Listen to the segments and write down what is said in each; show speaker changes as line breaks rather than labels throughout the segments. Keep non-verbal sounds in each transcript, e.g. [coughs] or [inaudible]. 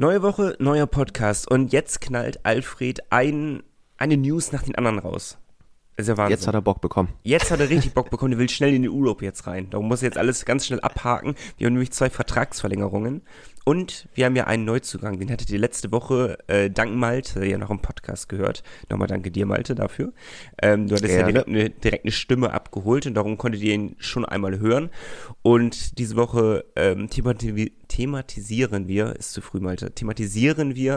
Neue Woche, neuer Podcast und jetzt knallt Alfred ein, eine News nach den anderen raus.
ist ja Wahnsinn. Jetzt hat er Bock bekommen.
Jetzt hat er richtig Bock [laughs] bekommen. Er will schnell in den Urlaub jetzt rein. Darum muss er jetzt alles ganz schnell abhaken. Wir haben nämlich zwei Vertragsverlängerungen. Und wir haben ja einen Neuzugang. Den hattet ihr letzte Woche äh, dank Malte ja noch im Podcast gehört. Nochmal danke dir, Malte, dafür. Ähm, du hattest Gerne. ja direkt eine, direkt eine, Stimme abgeholt und darum konntet ihr ihn schon einmal hören. Und diese Woche ähm, themati thematisieren wir, ist zu früh, Malte, thematisieren wir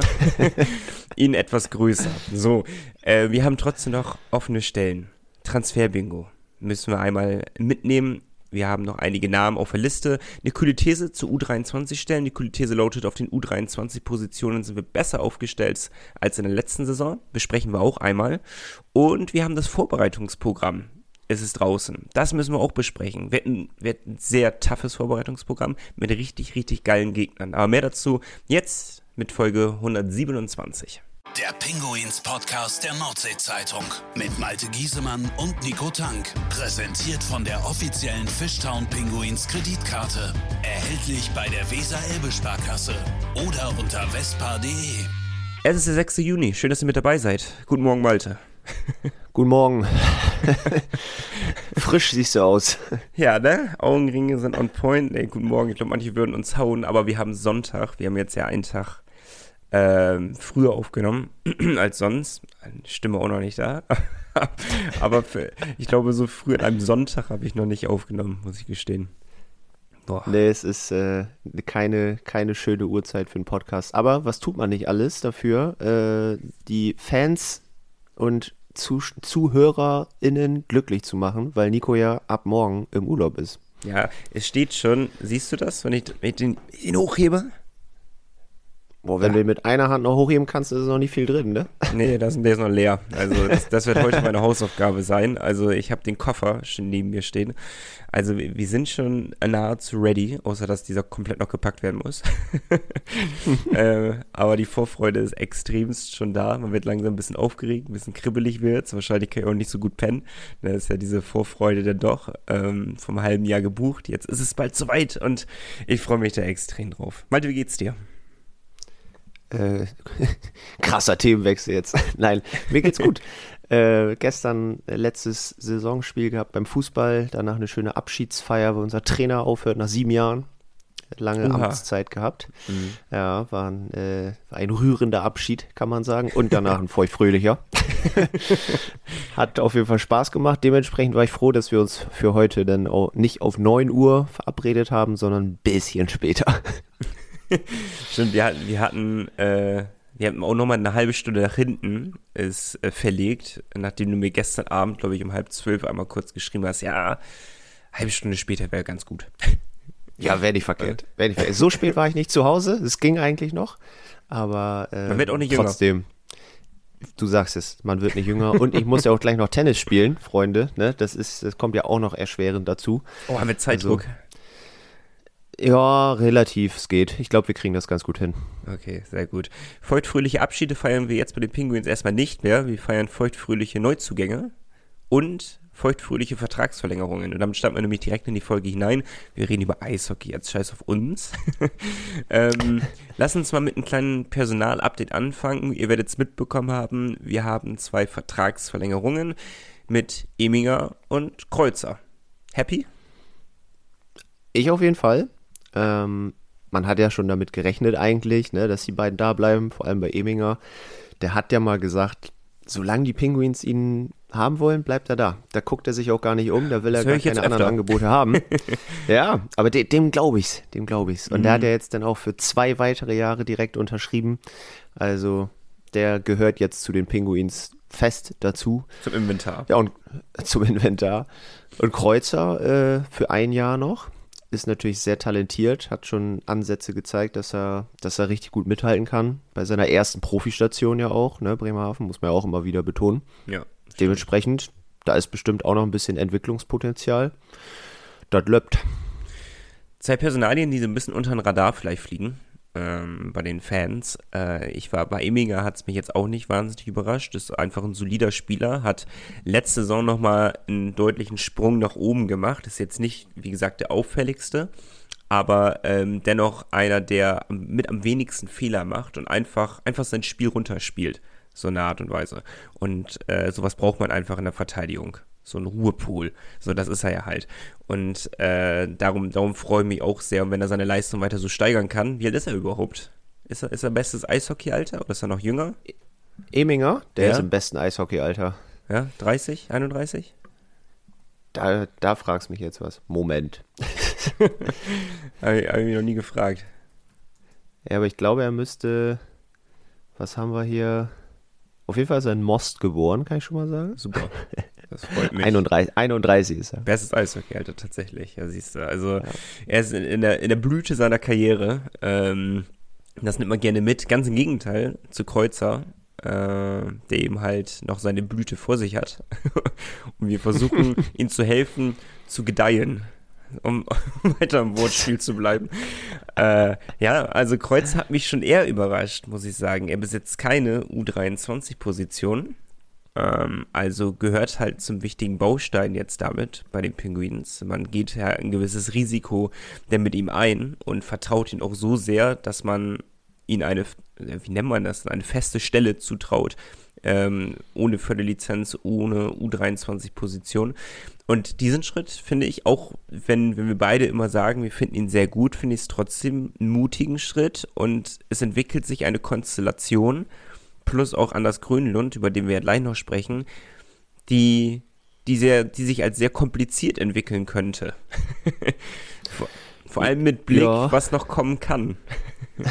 [laughs] ihn etwas größer. So, äh, wir haben trotzdem noch offene Stellen. Transferbingo müssen wir einmal mitnehmen. Wir haben noch einige Namen auf der Liste. Eine kühle These zu U23 stellen. Die kühle These lautet, auf den U23-Positionen sind wir besser aufgestellt als in der letzten Saison. Besprechen wir auch einmal. Und wir haben das Vorbereitungsprogramm. Es ist draußen. Das müssen wir auch besprechen. Wir hatten, wir hatten ein sehr toughes Vorbereitungsprogramm mit richtig, richtig geilen Gegnern. Aber mehr dazu jetzt mit Folge 127.
Der Pinguins Podcast der Nordsee-Zeitung mit Malte Giesemann und Nico Tank. Präsentiert von der offiziellen Fishtown Pinguins Kreditkarte. Erhältlich bei der Weser-Elbe-Sparkasse oder unter vespa.de.
Es ist der 6. Juni. Schön, dass ihr mit dabei seid. Guten Morgen, Malte. [laughs]
Guten Morgen. [laughs] Frisch siehst du aus.
Ja, ne? Augenringe sind on point. Nee, guten Morgen. Ich glaube, manche würden uns hauen, aber wir haben Sonntag. Wir haben jetzt ja einen Tag ähm, früher aufgenommen [clears throat] als sonst. Stimme auch noch nicht da. [laughs] Aber für, ich glaube, so früh an einem Sonntag habe ich noch nicht aufgenommen, muss ich gestehen.
Boah. Nee, es ist äh, keine, keine schöne Uhrzeit für einen Podcast. Aber was tut man nicht alles dafür, äh, die Fans und Zuh ZuhörerInnen glücklich zu machen, weil Nico ja ab morgen im Urlaub ist.
Ja, es steht schon, siehst du das, wenn ich, wenn ich den, den hochhebe?
Boah, wenn ja. du mit einer Hand noch hochheben kannst, ist noch nicht viel drin, ne?
Nee, das, der ist noch leer. Also das, das wird heute meine Hausaufgabe sein. Also ich habe den Koffer schon neben mir stehen. Also wir, sind schon nahezu ready, außer dass dieser komplett noch gepackt werden muss. [laughs] äh, aber die Vorfreude ist extremst schon da. Man wird langsam ein bisschen aufgeregt, ein bisschen kribbelig wird. Wahrscheinlich kann ich auch nicht so gut pennen. Das ist ja diese Vorfreude dann doch ähm, vom halben Jahr gebucht. Jetzt ist es bald soweit und ich freue mich da extrem drauf. Malte, wie geht's dir?
Äh, [laughs] krasser Themenwechsel jetzt. [laughs] Nein, mir geht's gut. äh, gestern letztes Saisonspiel gehabt beim Fußball, danach eine schöne Abschiedsfeier, wo unser Trainer aufhört nach sieben Jahren. Lange Oha. Amtszeit gehabt. Mhm. Ja, war ein, äh, ein rührender Abschied, kann man sagen. Und danach ein feuchtfröhlicher. [laughs] Hat auf jeden Fall Spaß gemacht. Dementsprechend war ich froh, dass wir uns für heute dann auch nicht auf 9 Uhr verabredet haben, sondern ein bisschen später. [laughs]
Stimmt, wir hatten, wir hatten, äh, wir hatten auch nochmal eine halbe Stunde nach hinten ist äh, verlegt, nachdem du mir gestern Abend, glaube ich, um halb zwölf einmal kurz geschrieben hast, ja, halbe Stunde später wäre ganz gut.
Ja, wäre nicht verkehrt. Wär nicht verkehrt. So spät war ich nicht zu Hause, es ging eigentlich noch, aber äh,
man wird auch nicht
jünger. trotzdem. Du sagst es, man wird nicht jünger und ich muss ja auch gleich noch Tennis spielen, Freunde. Ne? Das ist, das kommt ja auch noch erschwerend dazu.
Oh, haben wir Zeitdruck? Also,
ja, relativ, es geht. Ich glaube, wir kriegen das ganz gut hin.
Okay, sehr gut. Feuchtfröhliche Abschiede feiern wir jetzt bei den Penguins erstmal nicht mehr. Wir feiern feuchtfröhliche Neuzugänge und feuchtfröhliche Vertragsverlängerungen. Und damit starten wir nämlich direkt in die Folge hinein. Wir reden über Eishockey, jetzt scheiß auf uns. [laughs] ähm, lass uns mal mit einem kleinen Personalupdate anfangen. Ihr werdet es mitbekommen haben, wir haben zwei Vertragsverlängerungen mit Eminger und Kreuzer. Happy?
Ich auf jeden Fall. Ähm, man hat ja schon damit gerechnet eigentlich, ne, dass die beiden da bleiben, vor allem bei Eminger. Der hat ja mal gesagt, solange die Penguins ihn haben wollen, bleibt er da. Da guckt er sich auch gar nicht um, da will er gar keine anderen Angebote haben. [laughs] ja, aber de dem glaube ich's, dem glaube ich's. Und mhm. der hat ja jetzt dann auch für zwei weitere Jahre direkt unterschrieben. Also der gehört jetzt zu den Penguins fest dazu.
Zum Inventar.
Ja, und [laughs] zum Inventar. Und Kreuzer äh, für ein Jahr noch ist natürlich sehr talentiert, hat schon Ansätze gezeigt, dass er, dass er richtig gut mithalten kann. Bei seiner ersten Profistation ja auch, ne, Bremerhaven, muss man ja auch immer wieder betonen. Ja. Dementsprechend, da ist bestimmt auch noch ein bisschen Entwicklungspotenzial. Das löppt.
Zwei Personalien, die so ein bisschen unter den Radar vielleicht fliegen ähm, bei den Fans. Äh, ich war bei Eminger, hat es mich jetzt auch nicht wahnsinnig überrascht. Ist einfach ein solider Spieler, hat letzte Saison nochmal einen deutlichen Sprung nach oben gemacht. Ist jetzt nicht, wie gesagt, der auffälligste, aber ähm, dennoch einer, der mit am wenigsten Fehler macht und einfach, einfach sein Spiel runterspielt. So eine Art und Weise. Und äh, sowas braucht man einfach in der Verteidigung. So ein Ruhepool. So, das ist er ja halt. Und äh, darum, darum freue ich mich auch sehr. Und wenn er seine Leistung weiter so steigern kann, wie alt ist er überhaupt? Ist er, ist er bestes Eishockey-Alter oder ist er noch jünger?
Eminger, der
Ja.
ist im besten Eishockey-Alter.
Ja, 30, 31?
Da, da fragst mich jetzt was. Moment. [laughs]
Habe ich, hab ich mich noch nie gefragt.
Ja, aber ich glaube, er müsste. Was haben wir hier? Auf jeden Fall ist er in Most geboren, kann ich schon mal sagen.
Super. [laughs] Das freut mich.
31, 31 ist er.
Bestes Eishockey-Alter tatsächlich, ja, siehst du. Also er ist in, in, der, in der Blüte seiner Karriere. Ähm, das nimmt man gerne mit. Ganz im Gegenteil zu Kreuzer, äh, der eben halt noch seine Blüte vor sich hat. [laughs] Und wir versuchen, [laughs] ihm zu helfen, zu gedeihen. Um [laughs] weiter im Wortspiel zu bleiben. Äh, ja, also Kreuzer hat mich schon eher überrascht, muss ich sagen. Er besitzt keine U23-Position. Ähm, also gehört halt zum wichtigen Baustein jetzt damit bei den Penguins. Man geht ja ein gewisses Risiko denn mit ihm ein und vertraut ihn auch so sehr, dass man ihn eine, wie nennt man das, eine feste Stelle zutraut. Ähm, ohne Förderlizenz, ohne U23-Position. Und diesen Schritt finde ich auch, wenn, wenn wir beide immer sagen, wir finden ihn sehr gut, finde ich es trotzdem einen mutigen Schritt und es entwickelt sich eine Konstellation, plus auch Anders Grönlund, über den wir gleich noch sprechen, die, die, sehr, die sich als sehr kompliziert entwickeln könnte. [laughs] vor, vor allem mit Blick,
Ja.
was noch kommen kann. [laughs]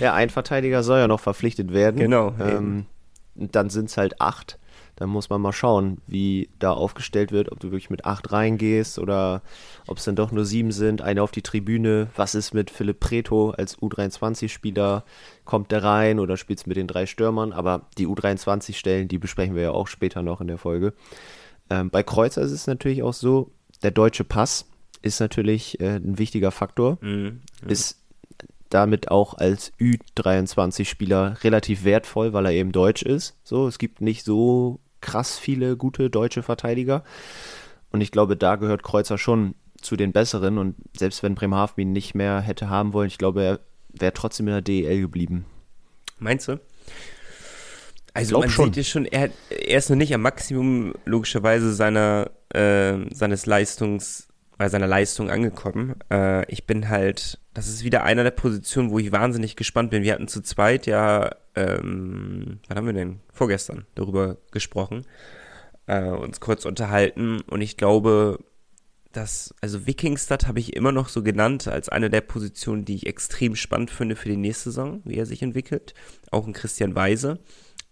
Ja, ein Verteidiger soll ja noch verpflichtet werden.
Genau,
Ähm, dann sind es halt acht. Dann muss man mal schauen, wie da aufgestellt wird, ob du wirklich mit acht reingehst oder ob es dann doch nur sieben sind. Eine auf die Tribüne. Was ist mit Philipp Preto als U23-Spieler? Kommt der rein oder spielt es mit den drei Stürmern? Aber die U23-Stellen, die besprechen wir ja auch später noch in der Folge. Ähm, bei Kreuzer ist es natürlich auch so, der deutsche Pass ist natürlich äh, ein wichtiger Faktor
Mhm.
ist damit auch als Ü23-Spieler relativ wertvoll, weil er eben deutsch ist. So, es gibt nicht so krass viele gute deutsche Verteidiger. Und ich glaube, da gehört Kreuzer schon zu den besseren. Und selbst wenn Bremerhaven ihn nicht mehr hätte haben wollen, ich glaube, er wäre trotzdem in der DEL geblieben.
Meinst du? Also
Glaub
man
schon.
sieht ja schon, er, er ist noch nicht am Maximum logischerweise seiner, äh, seines Leistungs, bei seiner Leistung angekommen. Äh, ich bin halt, das ist wieder einer der Positionen, wo ich wahnsinnig gespannt bin. Wir hatten zu zweit ja, ähm, wann haben wir denn? Vorgestern darüber gesprochen, äh, uns kurz unterhalten und ich glaube, dass, also Wikingstad habe ich immer noch so genannt als eine der Positionen, die ich extrem spannend finde für die nächste Saison, wie er sich entwickelt. Auch ein Christian Weise.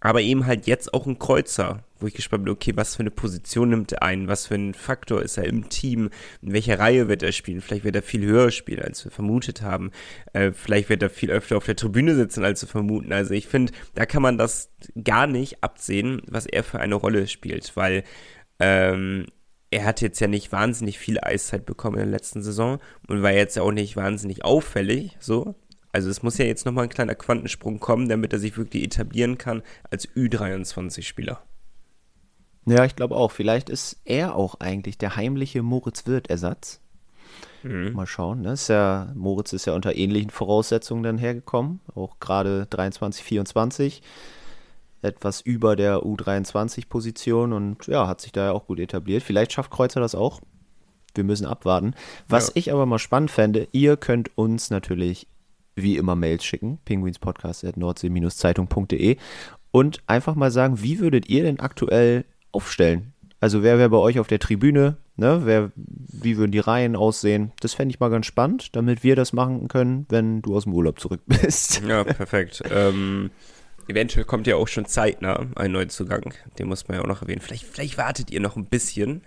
Aber eben halt jetzt auch ein Kreuzer, wo ich gespannt bin, okay, was für eine Position nimmt er ein? Was für ein Faktor ist er im Team? In welcher Reihe wird er spielen? Vielleicht wird er viel höher spielen, als wir vermutet haben. Äh, vielleicht wird er viel öfter auf der Tribüne sitzen, als wir vermuten. Also ich finde, da kann man das gar nicht absehen, was er für eine Rolle spielt, weil ähm, er hat jetzt ja nicht wahnsinnig viel Eiszeit bekommen in der letzten Saison und war jetzt ja auch nicht wahnsinnig auffällig, so. Also es muss ja jetzt nochmal ein kleiner Quantensprung kommen, damit er sich wirklich etablieren kann als Ü23-Spieler.
Ja, ich glaube auch. Vielleicht ist er auch eigentlich der heimliche Moritz Wirth-Ersatz. Mal schauen. Ne? Ist ja, Moritz ist ja unter ähnlichen Voraussetzungen dann hergekommen. Auch gerade 23, 24. Etwas über der U23-Position und ja, hat sich da ja auch gut etabliert. Vielleicht schafft Kreuzer das auch. Wir müssen abwarten. Was
Ja.
ich aber mal spannend fände, ihr könnt uns natürlich wie immer Mails schicken, pinguinspodcast.nordsee-zeitung.de und einfach mal sagen, wie würdet ihr denn aktuell aufstellen? Also wer wäre bei euch auf der Tribüne? Ne? Wer, wie würden die Reihen aussehen? Das fände ich mal ganz spannend, damit wir das machen können, wenn du aus dem Urlaub zurück [laughs] bist.
Ja, perfekt. ähm, eventuell kommt ja auch schon zeitnah ein Neuzugang. Den muss man ja auch noch erwähnen. Vielleicht, vielleicht wartet ihr noch ein bisschen.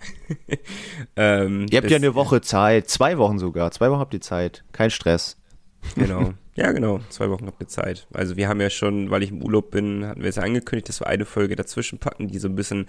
[laughs] ähm,
Ihr habt ja eine Woche Zeit, zwei Wochen sogar. Zwei Wochen habt ihr Zeit. Kein Stress.
Genau. [laughs] Ja, genau. Zwei Wochen habt ihr Zeit. Also wir haben ja schon, weil ich im Urlaub bin, hatten wir es ja angekündigt, dass wir eine Folge dazwischen packen, die so ein bisschen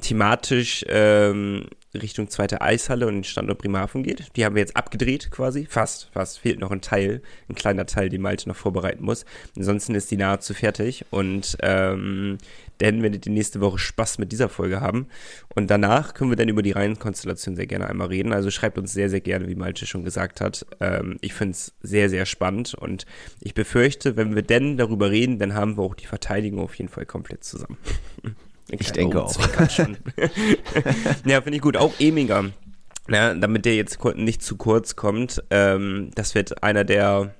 thematisch ähm, Richtung zweite Eishalle und den Standort Bremerhaven geht. Die haben wir jetzt abgedreht quasi, fast, fast. Fehlt noch ein Teil, ein kleiner Teil, den Malte noch vorbereiten muss. Ansonsten ist die nahezu fertig und ähm, dann werdet ihr nächste Woche Spaß mit dieser Folge haben. Und danach können wir dann über die Reihenkonstellation sehr gerne einmal reden. Also schreibt uns sehr, sehr gerne, wie Malte schon gesagt hat. Ähm, ich finde es sehr, sehr spannend und ich befürchte, wenn wir denn darüber reden, dann haben wir auch die Verteidigung auf jeden Fall komplett zusammen. [laughs]
Ich denke auch. [laughs]
ja, finde ich gut. Auch Eminger. Ja, damit der jetzt nicht zu kurz kommt, ähm, das wird einer der,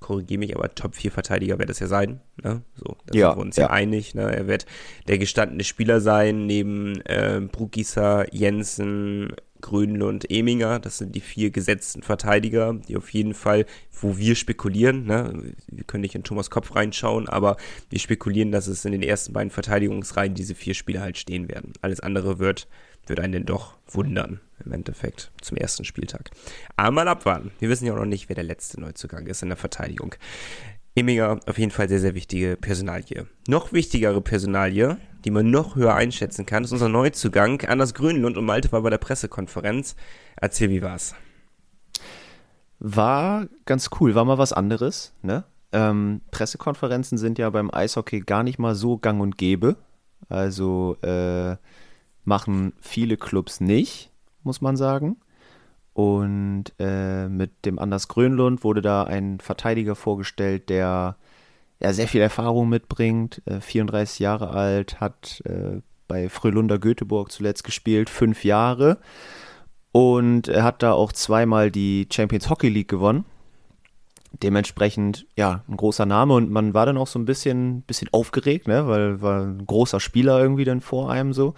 korrigiere mich, aber Top 4 Verteidiger wird das ja sein. Ne? So, da ja, sind wir uns ja, ja einig. Ne? Er wird der gestandene Spieler sein, neben äh, Brugisa, Jensen, Grönlund, Eminger. Das sind die vier gesetzten Verteidiger, die auf jeden Fall, wo wir spekulieren, ne? wir können nicht in Thomas Kopf reinschauen, aber wir spekulieren, dass es in den ersten beiden Verteidigungsreihen diese vier Spieler halt stehen werden. Alles andere wird, wird einen denn doch wundern, im Endeffekt, zum ersten Spieltag. Aber mal abwarten. Wir wissen ja auch noch nicht, wer der letzte Neuzugang ist in der Verteidigung. Eminger auf jeden Fall sehr, sehr wichtige Personalie. Noch wichtigere Personalie, die man noch höher einschätzen kann, ist unser Neuzugang. Anders Grünlund und Malte war bei der Pressekonferenz. Erzähl, wie war's?
War ganz cool, war mal was anderes. Ne? Ähm, Pressekonferenzen sind ja beim Eishockey gar nicht mal so gang und gäbe. Also äh, machen viele Clubs nicht, muss man sagen. Und äh, mit dem Anders Grönlund wurde da ein Verteidiger vorgestellt, der ja sehr viel Erfahrung mitbringt, äh, 34 Jahre alt, hat äh, bei Frölunder Göteborg zuletzt gespielt, fünf Jahre. Und er hat da auch zweimal die Champions Hockey League gewonnen. Dementsprechend, ja, ein großer Name und man war dann auch so ein bisschen, bisschen aufgeregt, ne, weil war ein großer Spieler irgendwie dann vor einem so.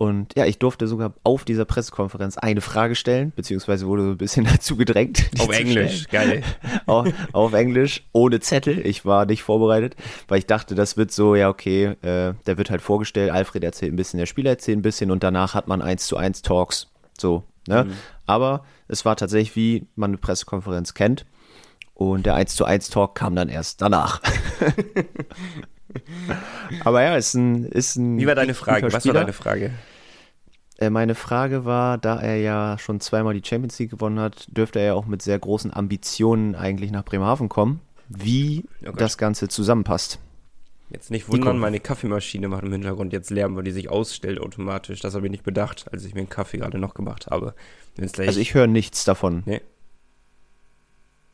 Und ja, ich durfte sogar auf dieser Pressekonferenz eine Frage stellen, beziehungsweise wurde so ein bisschen [laughs] dazu gedrängt.
Auf Englisch, geil. [laughs]
auf, auf, Englisch, ohne Zettel. Ich war nicht vorbereitet, weil ich dachte, das wird so, ja, okay, äh, der wird halt vorgestellt, Alfred erzählt ein bisschen, der Spieler erzählt ein bisschen und danach hat man eins zu eins Talks. So, ne? Mhm. Aber es war tatsächlich, wie man eine Pressekonferenz kennt. Und der 1 zu 1 Talk kam dann erst danach. [laughs] Aber ja, ist ein, ist ein.
Wie war deine Frage? Was war deine Frage?
Äh, meine Frage war, da er ja schon zweimal die Champions League gewonnen hat, dürfte er ja auch mit sehr großen Ambitionen eigentlich nach Bremerhaven kommen. Wie oh das Ganze zusammenpasst.
Jetzt nicht wundern, meine Kaffeemaschine macht im Hintergrund jetzt Lärm, weil die sich ausstellt automatisch. Das habe ich nicht bedacht, als ich mir einen Kaffee gerade noch gemacht habe.
also ich höre nichts davon. Nee.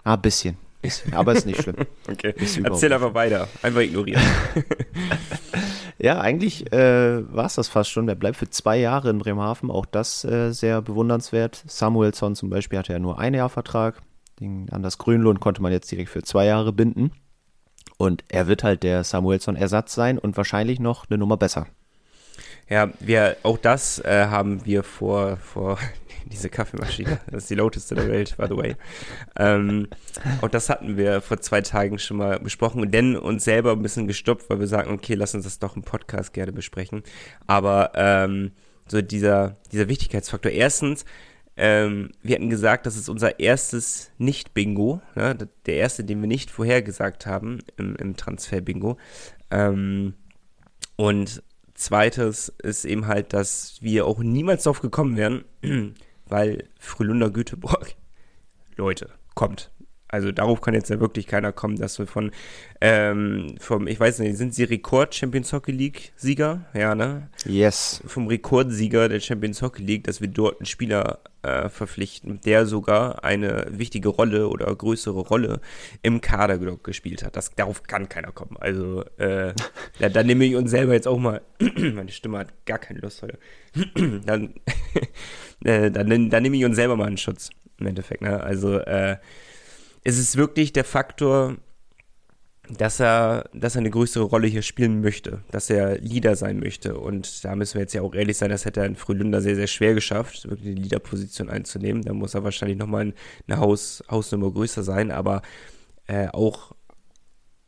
Ah, bisschen. bisschen. Aber ist nicht schlimm. [laughs]
okay. Erzähl einfach weiter. Einfach ignorieren. [laughs]
Ja, eigentlich äh, war es das fast schon. Der bleibt für zwei Jahre in Bremerhaven. Auch das äh, sehr bewundernswert. Samuelsson zum Beispiel hatte ja nur ein Jahr Vertrag. Den, an das Grünlohn konnte man jetzt direkt für zwei Jahre binden. Und er wird halt der Samuelsson-Ersatz sein und wahrscheinlich noch eine Nummer besser.
Ja, wir, auch das äh, haben wir vor, vor diese Kaffeemaschine. Das ist die lauteste der Welt, by the way. Ähm, und das hatten wir vor zwei Tagen schon mal besprochen und dann uns selber ein bisschen gestoppt, weil wir sagen, okay, lass uns das doch im Podcast gerne besprechen. Aber ähm, so dieser, dieser Wichtigkeitsfaktor. Erstens, ähm, wir hatten gesagt, das ist unser erstes Nicht-Bingo, ja, der erste, den wir nicht vorhergesagt haben im, im Transfer-Bingo. Ähm, und zweites ist eben halt, dass wir auch niemals darauf gekommen wären, weil Frühlunder Göteborg, [laughs] Leute, kommt. Also darauf kann jetzt ja wirklich keiner kommen, dass wir von, ähm, vom, ich weiß nicht, sind sie Rekord Champions Hockey League Sieger? Ja, ne?
Yes.
Vom Rekordsieger der Champions Hockey League, dass wir dort einen Spieler äh, verpflichten, der sogar eine wichtige Rolle oder größere Rolle im Kader gespielt hat. Das, darauf kann keiner kommen. Also, äh, [laughs] da, da nehme ich uns selber jetzt auch mal, [clears throat] meine Stimme hat gar keine Lust heute, [clears throat] dann, [laughs] äh, dann, dann nehme ich uns selber mal einen Schutz, im Endeffekt, ne? Also, äh, es ist wirklich der Faktor, dass er, dass er eine größere Rolle hier spielen möchte, dass er Leader sein möchte. Und da müssen wir jetzt ja auch ehrlich sein, das hätte er in Frühlunder sehr, sehr schwer geschafft, wirklich die Leaderposition einzunehmen. Da muss er wahrscheinlich nochmal eine Haus, Hausnummer größer sein, aber äh, auch,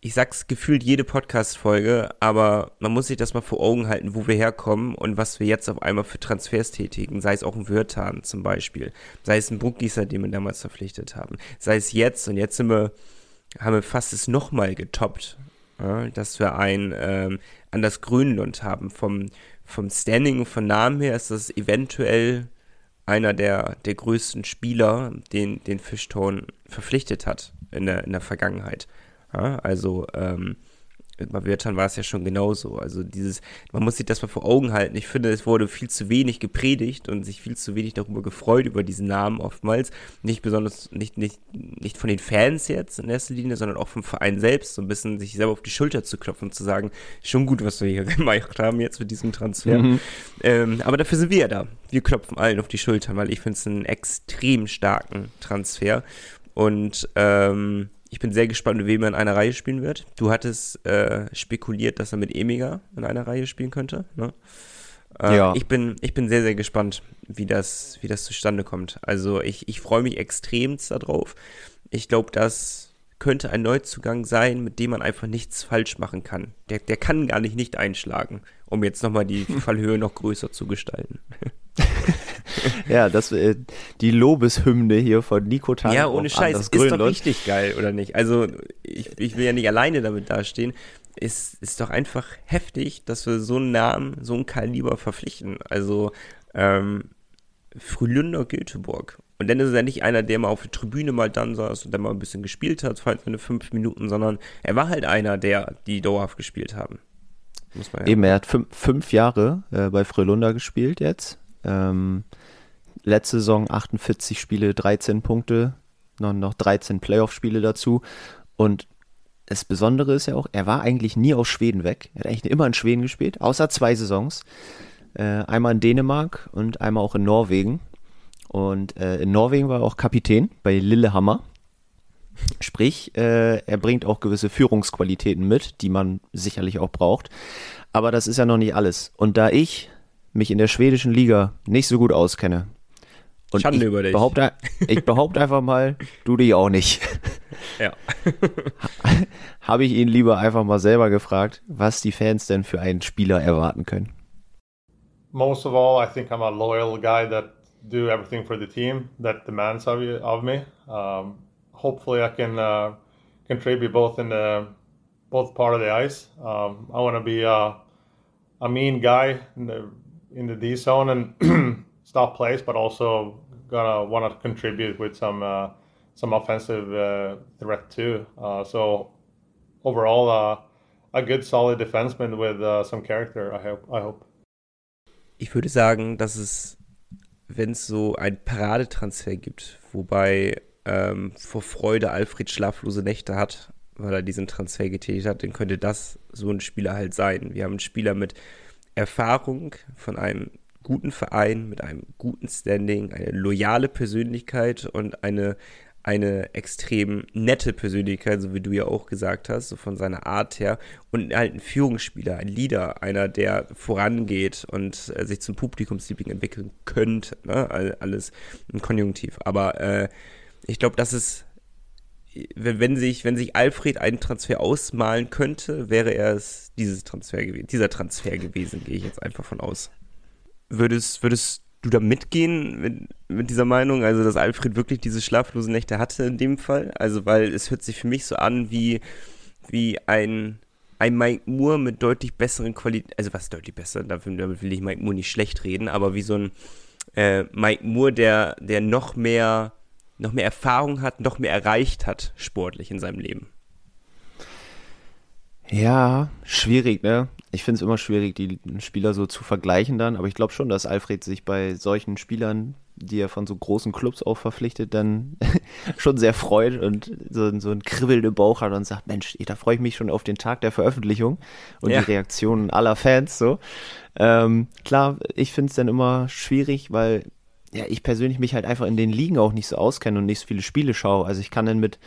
ich sag's gefühlt jede Podcast-Folge, aber man muss sich das mal vor Augen halten, wo wir herkommen und was wir jetzt auf einmal für Transfers tätigen, sei es auch ein Wirtan zum Beispiel, sei es ein Bruckgießer, den wir damals verpflichtet haben, sei es jetzt und jetzt sind wir haben wir fast es nochmal getoppt, ja, dass wir ein ähm, Anders Grünlund haben. Vom, vom Standing, von Namen her ist das eventuell einer der, der größten Spieler, den, den Fishtown verpflichtet hat in der, in der Vergangenheit. Ja, also ähm, bei Wirtan war es ja schon genauso. Also dieses, man muss sich das mal vor Augen halten. Ich finde, es wurde viel zu wenig gepredigt und sich viel zu wenig darüber gefreut, über diesen Namen oftmals. Nicht besonders, nicht, nicht, nicht von den Fans jetzt in erster Linie, sondern auch vom Verein selbst, so ein bisschen sich selber auf die Schulter zu klopfen und zu sagen, schon gut, was wir hier [laughs] gemacht haben jetzt mit diesem Transfer. Mhm. Ähm, aber dafür sind wir ja da. Wir klopfen allen auf die Schultern, weil ich finde es einen extrem starken Transfer. Und ähm, ich bin sehr gespannt, mit wem er in einer Reihe spielen wird. Du hattest äh, spekuliert, dass er mit Emiga in einer Reihe spielen könnte. Ne? Äh, ja. Ich bin, ich bin sehr, sehr gespannt, wie das, wie das zustande kommt. Also ich, ich freue mich extremst darauf. Ich glaube, das könnte ein Neuzugang sein, mit dem man einfach nichts falsch machen kann. Der, der kann gar nicht nicht einschlagen, um jetzt nochmal die [laughs] Fallhöhe noch größer zu gestalten. [laughs]
ja, das äh, die Lobeshymne hier von Nico Tan.
Ja, ohne Scheiß, ist doch richtig geil, oder nicht? Also, ich, ich will ja nicht alleine damit dastehen. Ist, ist doch einfach heftig, dass wir so einen Namen, so ein Kaliber verpflichten. Also, ähm, Frühlunder Göteborg. Und dann ist er nicht einer, der mal auf der Tribüne mal dann saß und dann mal ein bisschen gespielt hat, für seine fünf Minuten, sondern er war halt einer, der die dauerhaft gespielt haben.
Ja Eben, er hat fünf, fünf Jahre äh, bei Frölunda gespielt jetzt. Ähm, letzte Saison 48 Spiele, 13 Punkte, noch, noch 13 Playoff-Spiele dazu. Und das Besondere ist ja auch, er war eigentlich nie aus Schweden weg. Er hat eigentlich immer in Schweden gespielt, außer zwei Saisons. Äh, einmal in Dänemark und einmal auch in Norwegen. Und äh, in Norwegen war er auch Kapitän bei Lillehammer. Sprich, äh, er bringt auch gewisse Führungsqualitäten mit, die man sicherlich auch braucht. Aber das ist ja noch nicht alles. Und da ich mich in der schwedischen Liga nicht so gut auskenne, und Schande ich über dich. Behaupte, ich behaupte einfach mal, du dich auch nicht. Ja. [laughs] Habe ich ihn lieber einfach mal selber gefragt, was die Fans denn für einen Spieler erwarten können.
Most of all, I think I'm a loyal guy that do everything for the team that demands of, you, of me. Um, hopefully, I can uh, contribute both in the both part of the ice. Um, I want to be a, a mean guy in the D zone and [clears throat] stop plays, but also gonna want to contribute with some uh, some offensive uh, threat too. Uh, so overall, uh, a good solid defenseman with uh, some character. I hope. I hope.
Ich würde sagen, dass es, wenn es so ein Paradetransfer gibt, wobei ähm, vor Freude Alfred schlaflose Nächte hat, weil er diesen Transfer getätigt hat, dann könnte das so ein Spieler halt sein. Wir haben einen Spieler mit Erfahrung von einem guten Verein, mit einem guten Standing, eine loyale Persönlichkeit und eine, eine extrem nette Persönlichkeit, so wie du ja auch gesagt hast, so von seiner Art her. Und halt ein Führungsspieler, ein Leader, einer, der vorangeht und äh, sich zum Publikumsliebling entwickeln könnte. Ne? Alles im Konjunktiv. Aber äh, ich glaube, das ist wenn sich, wenn sich Alfred einen Transfer ausmalen könnte, wäre er es dieses Transfer dieser Transfer gewesen, gehe ich jetzt einfach von aus. Würdest, würdest du da mitgehen mit, mit dieser Meinung, also dass Alfred wirklich diese schlaflosen Nächte hatte in dem Fall? Also, weil es hört sich für mich so an wie, wie ein, ein Mike Moore mit deutlich besseren Qualitäten, also was deutlich besser, damit will ich Mike Moore nicht schlecht reden, aber wie so ein äh, Mike Moore, der, der noch mehr noch mehr Erfahrung hat, noch mehr erreicht hat, sportlich in seinem Leben.
Ja, schwierig, ne? Ich finde es immer schwierig, die Spieler so zu vergleichen dann, aber ich glaube schon, dass Alfred sich bei solchen Spielern, die er von so großen Clubs auch verpflichtet, dann [laughs] schon sehr freut und so, so ein Kribbeln im Bauch hat und sagt, Mensch, da freue ich mich schon auf den Tag der Veröffentlichung und ja. die Reaktionen aller Fans so. Ähm, klar, ich finde es dann immer schwierig, weil ja, ich persönlich mich halt einfach in den Ligen auch nicht so auskenne und nicht so viele Spiele schaue. Also ich kann dann mit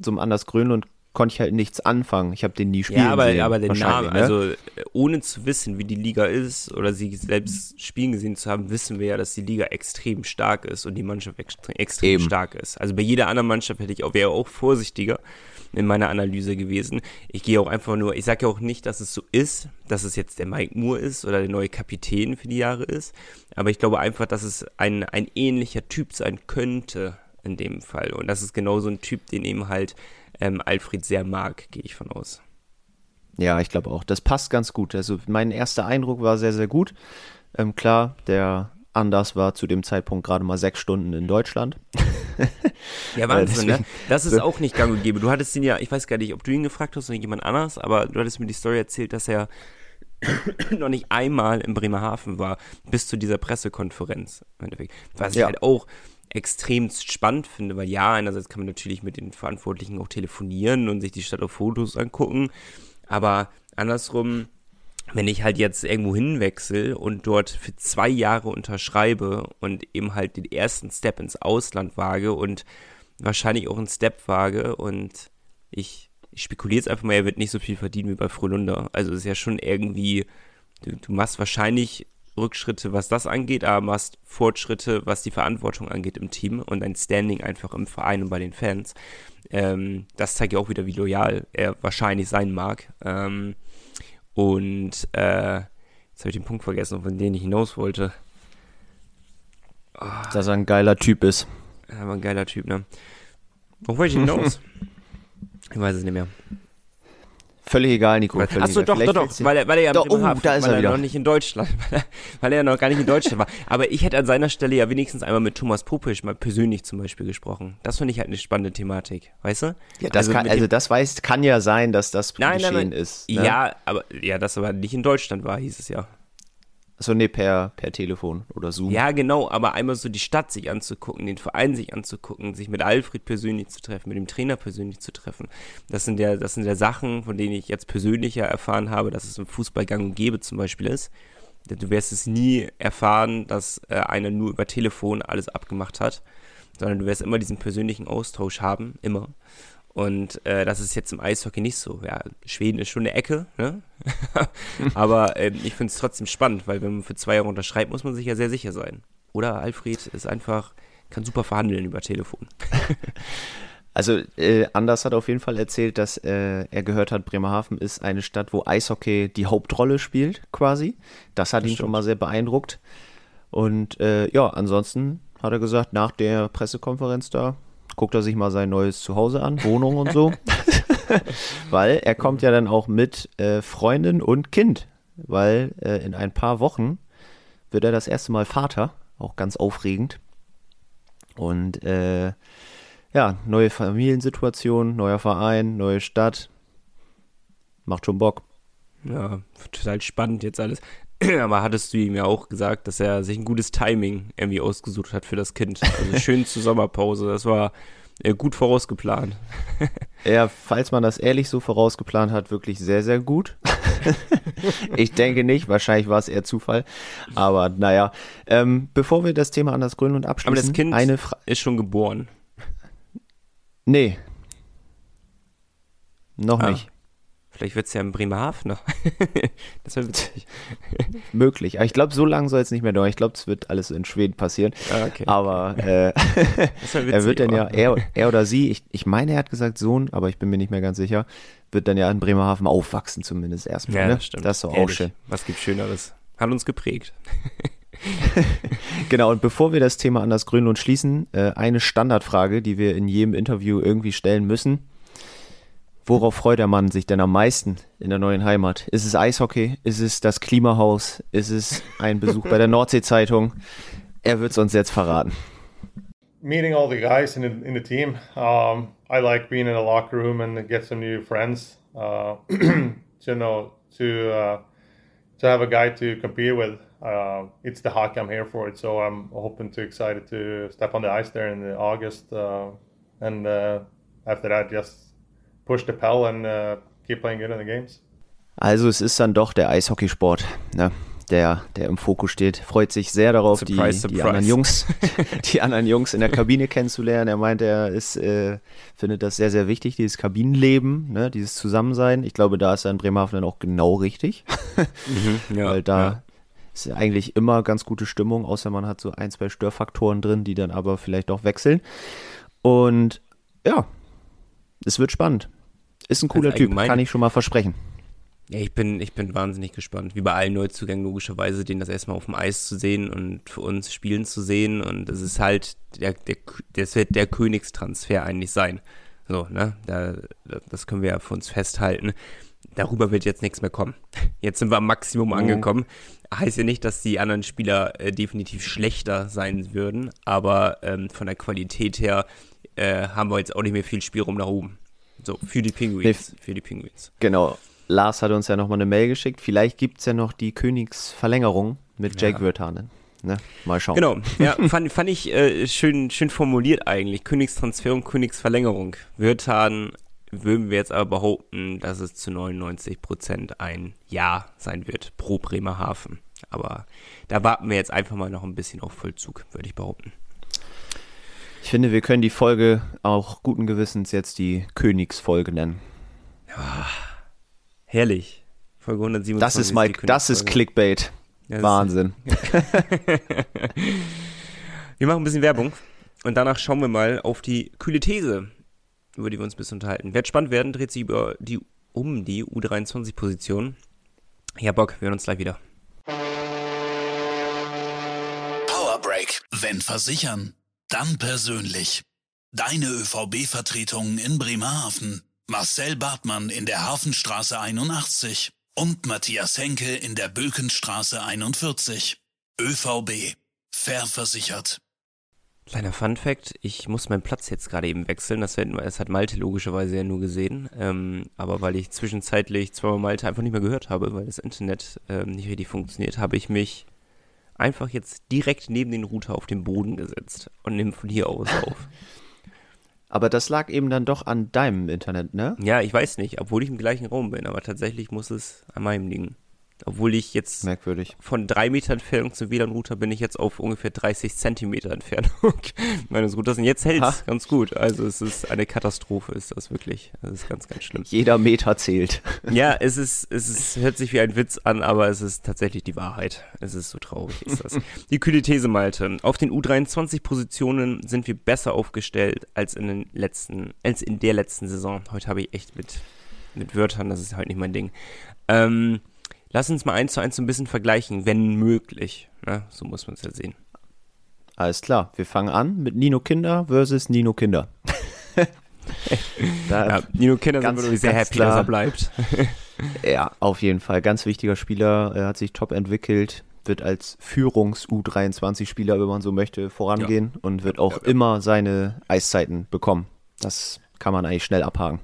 so einem Anders Grönland konnte ich halt nichts anfangen. Ich habe den nie spielen
Ja, aber,
sehen,
aber den Namen, ne? also ohne zu wissen, wie die Liga ist oder sie selbst spielen gesehen zu haben, wissen wir ja, dass die Liga extrem stark ist und die Mannschaft extrem, extrem stark ist. Also bei jeder anderen Mannschaft hätte ich auch, wäre auch vorsichtiger in meiner Analyse gewesen. Ich gehe auch einfach nur, ich sage ja auch nicht, dass es so ist, dass es jetzt der Mike Moore ist oder der neue Kapitän für die Jahre ist, aber ich glaube einfach, dass es ein, ein ähnlicher Typ sein könnte in dem Fall. Und das ist genau so ein Typ, den eben halt ähm, Alfred sehr mag, gehe ich von aus.
Ja, ich glaube auch. Das passt ganz gut. Also mein erster Eindruck war sehr, sehr gut. Ähm, klar, der Anders war zu dem Zeitpunkt gerade mal sechs Stunden in Deutschland. [laughs] [laughs]
ja, Wahnsinn, ne? Das ist auch nicht gang und gäbe. Du hattest ihn ja, ich weiß gar nicht, ob du ihn gefragt hast oder jemand anders, aber du hattest mir die Story erzählt, dass er [coughs] noch nicht einmal in Bremerhaven war, bis zu dieser Pressekonferenz. Was ich ja. halt auch extrem spannend finde, weil ja, einerseits kann man natürlich mit den Verantwortlichen auch telefonieren und sich die Stadt auf Fotos angucken, aber andersrum, wenn ich halt jetzt irgendwo hinwechsel und dort für zwei Jahre unterschreibe und eben halt den ersten Step ins Ausland wage und wahrscheinlich auch einen Step wage und ich, ich spekuliere jetzt einfach mal, er wird nicht so viel verdienen wie bei Frölunda. Also es ist ja schon irgendwie, du, du machst wahrscheinlich Rückschritte, was das angeht, aber machst Fortschritte, was die Verantwortung angeht im Team und ein Standing einfach im Verein und bei den Fans. Ähm, das zeigt ja auch wieder, wie loyal er wahrscheinlich sein mag. Ähm, und äh, jetzt habe ich den Punkt vergessen, von dem ich hinaus wollte.
Oh. Dass er ein geiler Typ ist.
Er war ein geiler Typ, ne? Wo wollte ich hinaus? [laughs] ich weiß es nicht mehr.
Völlig egal, Nico.
Achso, doch, doch, doch, weil er, weil er ja
doch, oh, Hafen, da ist
weil
er,
er noch nicht in Deutschland, [laughs] weil er, weil er noch gar nicht in Deutschland war. Aber ich hätte an seiner Stelle ja wenigstens einmal mit Thomas Popisch mal persönlich zum Beispiel gesprochen. Das finde ich halt eine spannende Thematik, weißt du?
Ja, das also, kann, also das weiß, kann ja sein, dass das nein, geschehen nein, nein. ist.
Ne? Ja, aber ja, das aber nicht in Deutschland war, hieß es ja.
So, nee, per, per Telefon oder Zoom.
Ja, genau, aber einmal so die Stadt sich anzugucken, den Verein sich anzugucken, sich mit Alfred persönlich zu treffen, mit dem Trainer persönlich zu treffen. Das sind ja, das sind ja Sachen, von denen ich jetzt persönlich ja erfahren habe, dass es im Fußball gang und gäbe zum Beispiel ist. Du wirst es nie erfahren, dass äh, einer nur über Telefon alles abgemacht hat, sondern du wirst immer diesen persönlichen Austausch haben, immer. Und äh, das ist jetzt im Eishockey nicht so. Ja, Schweden ist schon eine Ecke, ne? [laughs] Aber äh, ich finde es trotzdem spannend, weil wenn man für zwei Jahre unterschreibt, muss man sich ja sehr sicher sein. Oder Alfred ist einfach, kann super verhandeln über Telefon. [laughs]
Also äh, Anders hat auf jeden Fall erzählt, dass äh, er gehört hat, Bremerhaven ist eine Stadt, wo Eishockey die Hauptrolle spielt, quasi. Das hat das ihn stimmt. schon mal sehr beeindruckt. Und äh, ja, ansonsten hat er gesagt, nach der Pressekonferenz da guckt er sich mal sein neues Zuhause an, Wohnung und so. [laughs] weil er kommt ja dann auch mit äh, Freundin und Kind, weil äh, in ein paar Wochen wird er das erste Mal Vater, auch ganz aufregend. Und äh, ja, neue Familiensituation, neuer Verein, neue Stadt. Macht schon Bock.
Ja, total spannend jetzt alles. [clears throat] Aber hattest du ihm ja auch gesagt, dass er sich ein gutes Timing irgendwie ausgesucht hat für das Kind. Also [laughs] schön zur Sommerpause. Das war äh, gut vorausgeplant. [laughs]
ja, falls man das ehrlich so vorausgeplant hat, wirklich sehr, sehr gut. [laughs] ich denke nicht, wahrscheinlich war es eher Zufall. Aber naja, ähm, bevor wir das Thema an das Grönland abschließen.
Aber das Kind eine Fra ist schon geboren.
Nee. Noch ah. nicht.
Vielleicht wird es ja in Bremerhaven noch. [laughs] das wäre witzig. [laughs]
Möglich. Aber ich glaube, so lange soll es nicht mehr dauern. Ich glaube, es wird alles in Schweden passieren. Ah, okay. Aber äh, [laughs] witzig, er wird dann ja, er, er oder sie, ich, ich meine, er hat gesagt Sohn, aber ich bin mir nicht mehr ganz sicher, wird dann ja in Bremerhaven aufwachsen, zumindest erstmal. Ja, ne? das stimmt. Das ist doch auch schön.
Was gibt Schöneres? Hat uns geprägt.
genau, und bevor wir das Thema an das Grönland schließen, äh, eine Standardfrage, die wir in jedem Interview irgendwie stellen müssen. Worauf freut der Mann sich denn am meisten in der neuen Heimat? Ist es Eishockey? Ist es das Klimahaus? Ist es ein Besuch bei der Nordsee-Zeitung? Er wird es uns jetzt verraten.
Meeting all the guys in the, in the team. Um, I like being in a locker room and get some new friends. Uh, [clears throat] to know to uh, to have a guy to compete with. Uh, it's the hockey I'm here for it, so I'm hoping to excited to step on the ice there in the August, uh, and uh, after that just push the pedal and uh, keep playing good in the games.
Also es ist dann doch der Eishockeysport, ne? der, der im Fokus steht. Freut sich sehr darauf, surprise, die, die anderen Jungs, [laughs] die anderen Jungs in der Kabine kennenzulernen. Er meint, er ist, äh, findet das sehr, sehr wichtig, dieses Kabinenleben, ne? dieses Zusammensein. Ich glaube, da ist er in Bremerhaven dann auch genau richtig. [laughs] mhm, ja, Weil da ja. ist eigentlich immer ganz gute Stimmung, außer man hat so ein, zwei Störfaktoren drin, die dann aber vielleicht auch wechseln. Und ja, es wird spannend. Ist ein cooler Typ, kann ich schon mal versprechen.
Ja, ich bin, ich bin wahnsinnig gespannt, wie bei allen Neuzugängen logischerweise, den das erstmal auf dem Eis zu sehen und für uns spielen zu sehen. Und es ist halt, der, der, das wird der Königstransfer eigentlich sein. So, ne? Da, das können wir ja für uns festhalten. darüber wird jetzt nichts mehr kommen. [laughs] Jetzt sind wir am Maximum
Mhm.
angekommen. Heißt ja nicht, dass die anderen Spieler äh, definitiv schlechter sein würden, aber ähm, von der Qualität her äh, haben wir jetzt auch nicht mehr viel Spielraum nach oben. So, für die Penguins. Für die Penguins.
Genau. Lars hat uns ja nochmal eine Mail geschickt. Vielleicht gibt es ja noch die Königsverlängerung mit Jake
Ja.
Wirtanen. Ne? Mal schauen.
Genau, ja, [laughs] fand, fand ich äh, schön, schön formuliert eigentlich. Königstransfer und Königsverlängerung. Wirtan würden wir jetzt aber behaupten, dass es zu 99% ein Ja sein wird pro Bremerhaven. Aber da warten wir jetzt einfach mal noch ein bisschen auf Vollzug, würde ich behaupten.
Ich finde, wir können die Folge auch guten Gewissens jetzt die Königsfolge nennen.
Herrlich. Folge 127.
Das ist,
die
Mike, das ist. Clickbait.
Das ist-
Wahnsinn. [laughs]
Wir machen ein bisschen Werbung und danach schauen wir mal auf die kühle These, über die wir uns ein bisschen unterhalten. Wird spannend werden, dreht sich über die, um die U23-Position. Ja, Bock, wir hören uns gleich wieder.
Powerbreak. Wenn versichern, dann persönlich. Deine ÖVB-Vertretungen in Bremerhaven. Marcel Bartmann in der Hafenstraße 81 und Matthias Henke in der Bökenstraße 41. ÖVB. Fair versichert.
Kleiner Fun Fact, ich muss meinen Platz jetzt gerade eben wechseln. Das, hat Malte logischerweise ja nur gesehen. Ähm, aber weil ich zwischenzeitlich zweimal Malte einfach nicht mehr gehört habe, weil das Internet ähm, nicht richtig funktioniert, habe ich mich einfach jetzt direkt neben den Router auf den Boden gesetzt und nehme von hier aus [laughs] auf.
Aber das lag eben dann doch an deinem Internet, ne?
Ja, ich weiß nicht, obwohl ich im gleichen Raum bin, aber tatsächlich muss es an meinem liegen. Obwohl ich jetzt
Merkwürdig.
von drei Meter Entfernung zum WLAN-Router bin ich jetzt auf ungefähr 30 Zentimeter Entfernung meines Routers. Und jetzt hält es ganz gut. Also es ist eine Katastrophe, ist das wirklich. Das ist ganz, ganz schlimm.
Jeder Meter zählt. [laughs]
Ja, es ist, es ist, hört sich wie ein Witz an, aber es ist tatsächlich die Wahrheit. Es ist so traurig, ist das. [laughs] Die kühle These, Malte. Auf den U23-Positionen sind wir besser aufgestellt als in den letzten, als in der letzten Saison. Heute habe ich echt mit, mit Wörtern, das ist halt nicht mein Ding. Ähm, lass uns mal eins zu eins so ein bisschen vergleichen, wenn möglich. Ne? So muss man es ja sehen.
Alles klar, wir fangen an mit Nino Kinder versus Nino Kinder. [laughs]
Ja, Nino Kinder sind
ganz-
wir wirklich sehr happy, dass
klar.
er bleibt. [laughs]
Ja, auf jeden Fall. Ganz wichtiger Spieler. Er hat sich top entwickelt, wird als Führungs-U23-Spieler, wenn man so möchte, vorangehen und wird auch
Ja, ja.
immer seine Eiszeiten bekommen. Das kann man eigentlich schnell abhaken.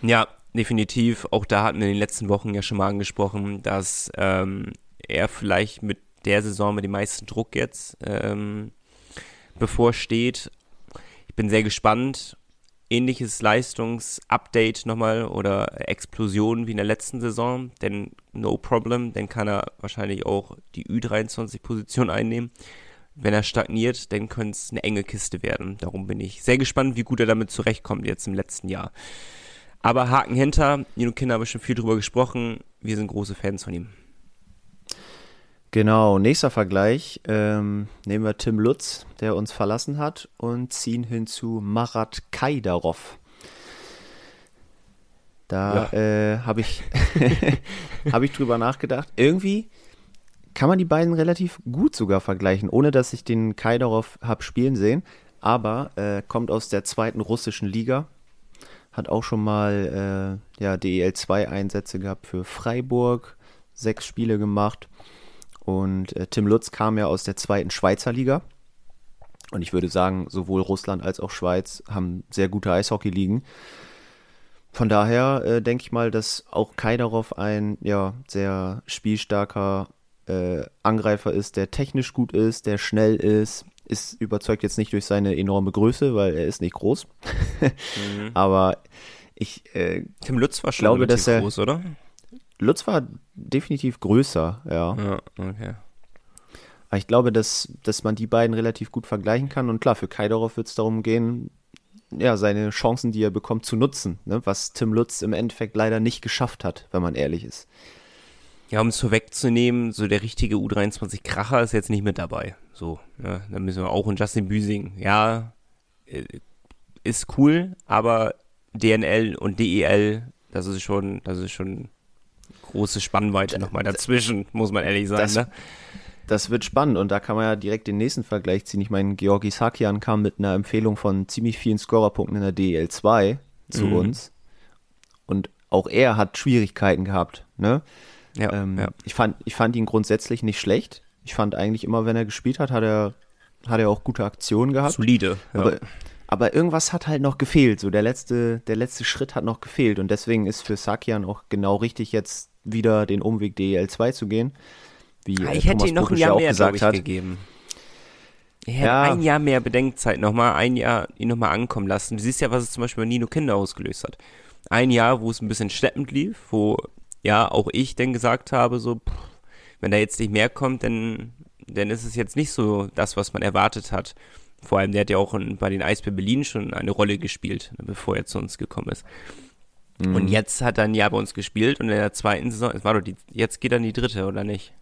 Ja, definitiv. Auch da hatten wir in den letzten Wochen ja schon mal angesprochen, dass ähm, er vielleicht mit der Saison mit dem meisten Druck jetzt ähm, bevorsteht. Ich bin sehr gespannt. Ähnliches Leistungsupdate nochmal oder Explosion wie in der letzten Saison, denn no problem, dann kann er wahrscheinlich auch die Ü23-Position einnehmen. Wenn er stagniert, dann könnte es eine enge Kiste werden. Darum bin ich sehr gespannt, wie gut er damit zurechtkommt jetzt im letzten Jahr. Aber Haken hinter, Nino Kinder haben schon viel drüber gesprochen. Wir sind große Fans von ihm.
Genau, nächster Vergleich. Ähm, nehmen wir Tim Lutz, der uns verlassen hat, und ziehen hin zu Marat Kaidarov. Da äh, habe ich, [laughs] hab ich drüber nachgedacht. Irgendwie kann man die beiden relativ gut sogar vergleichen, ohne dass ich den Kaidarov habe spielen sehen. Aber äh, kommt aus der zweiten russischen Liga. Hat auch schon mal äh, ja, DEL2-Einsätze gehabt für Freiburg. Sechs Spiele gemacht. Und äh, Tim Lutz kam ja aus der zweiten Schweizer Liga. Und ich würde sagen, sowohl Russland als auch Schweiz haben sehr gute Eishockey-Ligen. Von daher äh, denke ich mal, dass auch Kaidarov ein ja, sehr spielstarker äh, Angreifer ist, der technisch gut ist, der schnell ist. Ist überzeugt jetzt nicht durch seine enorme Größe, weil er ist nicht groß. [laughs] Aber ich äh,
Tim Lutz war schon
glaube, dass er-
groß, oder?
Lutz war definitiv größer, ja.
Ja, okay.
Aber ich glaube, dass, dass man die beiden relativ gut vergleichen kann. Und klar, für Kaidarov wird es darum gehen, ja, seine Chancen, die er bekommt, zu nutzen. Ne? Was Tim Lutz im Endeffekt leider nicht geschafft hat, wenn man ehrlich ist.
Ja, um es vorwegzunehmen, so der richtige U23-Kracher ist jetzt nicht mit dabei. So, ne? Dann müssen wir auch in Justin Büsing. Ja, äh, ist cool, aber DNL und DEL, das ist schon, das ist schon große Spannweite nochmal dazwischen, muss man ehrlich sagen.
das-
ne?
Das wird spannend und da kann man ja direkt den nächsten Vergleich ziehen. Ich meine, Georgi Sakian kam mit einer Empfehlung von ziemlich vielen Scorerpunkten in der DEL 2 zu
Mhm.
uns und auch er hat Schwierigkeiten gehabt. Ne?
Ja,
Ähm,
ja.
ich, fand, ich fand ihn grundsätzlich nicht schlecht. Ich fand eigentlich immer, wenn er gespielt hat, hat er, hat er auch gute Aktionen gehabt.
Solide. Ja.
Aber, aber irgendwas hat halt noch gefehlt. So der letzte, der letzte Schritt hat noch gefehlt. Und deswegen ist für Sakian auch genau richtig, jetzt wieder den Umweg DEL2 zu gehen. Wie
Ah,
äh,
ich hätte
Thomas
ihm noch ein Jahr mehr,
gesagt
ich,
hat.
gegeben. Ich hätte
Ja.
ein Jahr mehr Bedenkzeit nochmal, ein Jahr ihn nochmal ankommen lassen. Du siehst ja, was es zum Beispiel bei Nino Kinder ausgelöst hat. Ein Jahr, wo es ein bisschen schleppend lief, wo ja auch ich dann gesagt habe, so, pff, wenn da jetzt nicht mehr kommt, dann, dann ist es jetzt nicht so das, was man erwartet hat. Vor allem, der hat ja auch in, bei den Eisbär Berlin schon eine Rolle gespielt, bevor er zu uns gekommen ist.
Mhm.
Und jetzt hat er ein Jahr bei uns gespielt und in der zweiten Saison, es war doch die, jetzt geht in die dritte, oder nicht?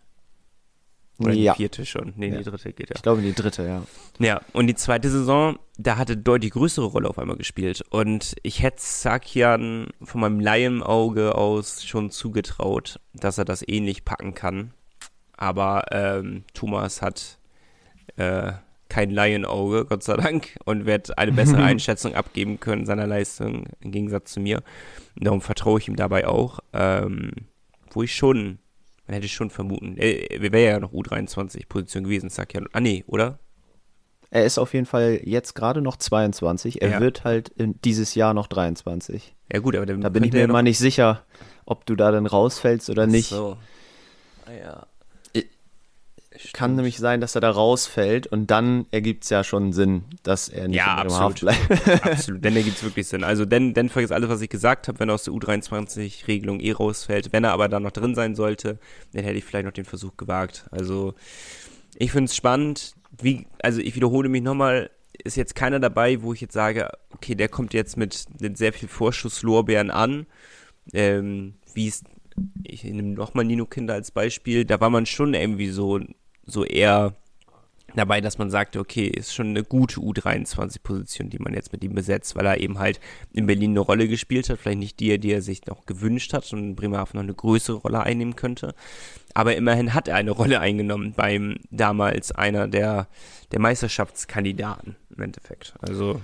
Oder
Ja.
die vierte schon. Nee,
Ja.
die dritte geht er.
Ich glaube, die dritte, ja.
Ja, und die zweite Saison, da hatte deutlich größere Rolle auf einmal gespielt. Und ich hätte Sakian von meinem Laienauge aus schon zugetraut, dass er das ähnlich packen kann. Aber ähm, Thomas hat äh, kein Laienauge, Gott sei Dank, und wird eine bessere [laughs] Einschätzung abgeben können seiner Leistung im Gegensatz zu mir. Und darum vertraue ich ihm dabei auch. Ähm, wo ich schon, man hätte schon vermuten, äh, wäre ja noch U23-Position gewesen, Sakian. Ah, nee, oder?
Er ist auf jeden Fall jetzt gerade noch 22. Er
Ja.
wird halt in dieses Jahr noch 23.
Ja gut, aber dann
Da bin ich mir
er
immer nicht sicher, ob du da dann rausfällst oder nicht.
So. Ah, ja.
Kann nämlich sein, dass er da rausfällt und dann ergibt es ja schon Sinn, dass er nicht
Ja,
im
absolut.
Haft bleibt. [laughs]
Absolut, denn da gibt es wirklich Sinn. Also denn, denn vergiss alles, was ich gesagt habe, wenn er aus der U23-Regelung eh rausfällt. Wenn er aber da noch drin sein sollte, dann hätte ich vielleicht noch den Versuch gewagt. Also ich finde es spannend. Wie, also ich wiederhole mich nochmal, ist jetzt keiner dabei, wo ich jetzt sage, okay, der kommt jetzt mit, mit sehr viel Vorschusslorbeeren an. Ähm, wie es, ich nehme nochmal Nino Kinder als Beispiel, da war man schon irgendwie so, so eher dabei, dass man sagte, okay, ist schon eine gute U23-Position, die man jetzt mit ihm besetzt, weil er eben halt in Berlin eine Rolle gespielt hat, vielleicht nicht die, die er sich noch gewünscht hat und in Bremerhaven noch eine größere Rolle einnehmen könnte. Aber immerhin hat er eine Rolle eingenommen beim damals einer der, der Meisterschaftskandidaten im Endeffekt. Also,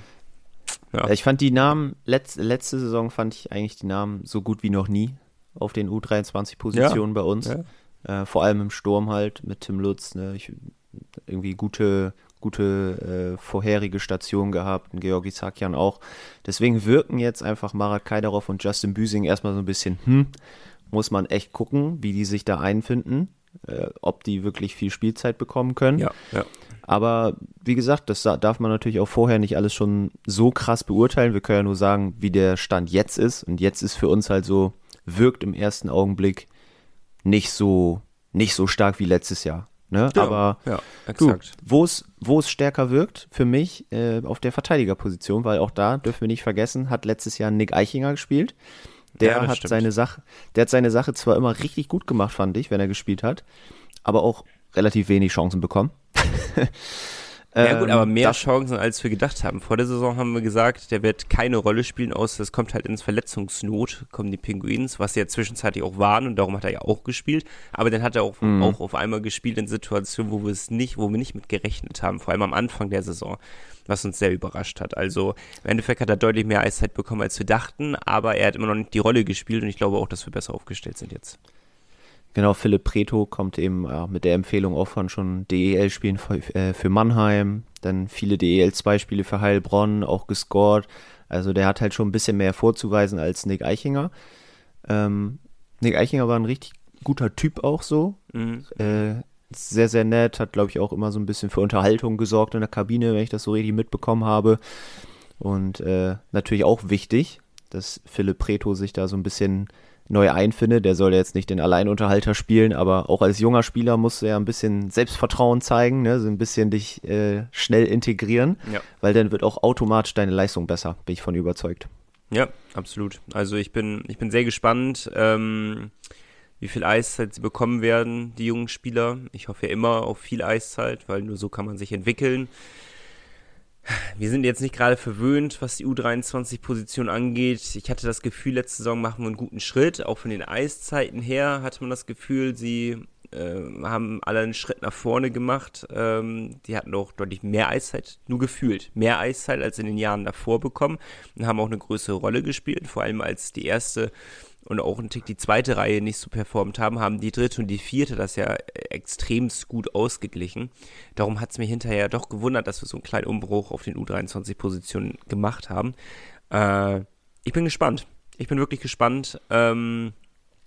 ja.
Ich fand die Namen, letz, letzte Saison fand ich eigentlich die Namen so gut wie noch nie auf den U23-Positionen bei uns.
Ja.
Äh, vor allem im Sturm halt mit Tim Lutz. Ne? Ich, irgendwie gute, gute äh, vorherige Station gehabt, und Georgi Sakian auch. Deswegen wirken jetzt einfach Marat Kaidarov und Justin Büsing erstmal so ein bisschen, hm, muss man echt gucken, wie die sich da einfinden, äh, ob die wirklich viel Spielzeit bekommen können.
ja, ja.
Aber wie gesagt, das da- darf man natürlich auch vorher nicht alles schon so krass beurteilen. Wir können ja nur sagen, wie der Stand jetzt ist. Und jetzt ist für uns halt so, wirkt im ersten Augenblick nicht so, nicht so stark wie letztes Jahr. Ne?
Ja,
Aber
ja,
wo es, stärker wirkt, für mich äh, auf der Verteidigerposition, weil auch da dürfen wir nicht vergessen, hat letztes Jahr Nick Eichinger gespielt. Der
Ja,
hat
stimmt.
seine Sache, der hat seine Sache zwar immer richtig gut gemacht, fand ich, wenn er gespielt hat, aber auch relativ wenig Chancen bekommen. [laughs]
Ja gut,
Ähm,
aber mehr
das-
Chancen, als wir gedacht haben. Vor der Saison haben wir gesagt, der wird keine Rolle spielen, außer es kommt halt ins Verletzungsnot, kommen die Pinguins, was sie ja zwischenzeitlich auch waren und darum hat er ja auch gespielt. Aber dann hat er auch,
Mhm.
auch auf einmal gespielt in Situationen, wo wir es nicht, wo wir nicht mit gerechnet haben, vor allem am Anfang der Saison, was uns sehr überrascht hat. Also im Endeffekt hat er deutlich mehr Eiszeit bekommen, als wir dachten, aber er hat immer noch nicht die Rolle gespielt und ich glaube auch, dass wir besser aufgestellt sind jetzt.
Genau, Philipp Preto kommt eben ja, mit der Empfehlung auch von schon DEL-Spielen für, äh, für Mannheim, dann viele DEL-2-Spiele für Heilbronn, auch gescored. Also der hat halt schon ein bisschen mehr vorzuweisen als Nick Eichinger. Ähm, Nick Eichinger war ein richtig guter Typ auch so.
Mhm.
Äh, sehr, sehr nett, hat glaube ich auch immer so ein bisschen für Unterhaltung gesorgt in der Kabine, wenn ich das so richtig mitbekommen habe. Und äh, natürlich auch wichtig, dass Philipp Preto sich da so ein bisschen neu einfindet. Der soll jetzt nicht den Alleinunterhalter spielen, aber auch als junger Spieler musst du ja ein bisschen Selbstvertrauen zeigen, ne? so ein bisschen dich äh, schnell integrieren,
Ja.
weil dann wird auch automatisch deine Leistung besser, bin ich von überzeugt.
Ja, absolut. Also ich bin, ich bin sehr gespannt, ähm, wie viel Eiszeit sie bekommen werden, die jungen Spieler. Ich hoffe ja immer auf viel Eiszeit, weil nur so kann man sich entwickeln. Wir sind jetzt nicht gerade verwöhnt, was die U23-Position angeht. Ich hatte das Gefühl, letzte Saison machen wir einen guten Schritt. Auch von den Eiszeiten her hatte man das Gefühl, sie äh, haben alle einen Schritt nach vorne gemacht. Ähm, die hatten auch deutlich mehr Eiszeit, nur gefühlt, mehr Eiszeit als in den Jahren davor bekommen und haben auch eine größere Rolle gespielt, vor allem als die erste und auch ein Tick die zweite Reihe nicht so performt haben, haben die dritte und die vierte das ja extremst gut ausgeglichen. Darum hat es mir hinterher doch gewundert, dass wir so einen kleinen Umbruch auf den U23-Positionen gemacht haben. Äh, ich bin gespannt. Ich bin wirklich gespannt, ähm,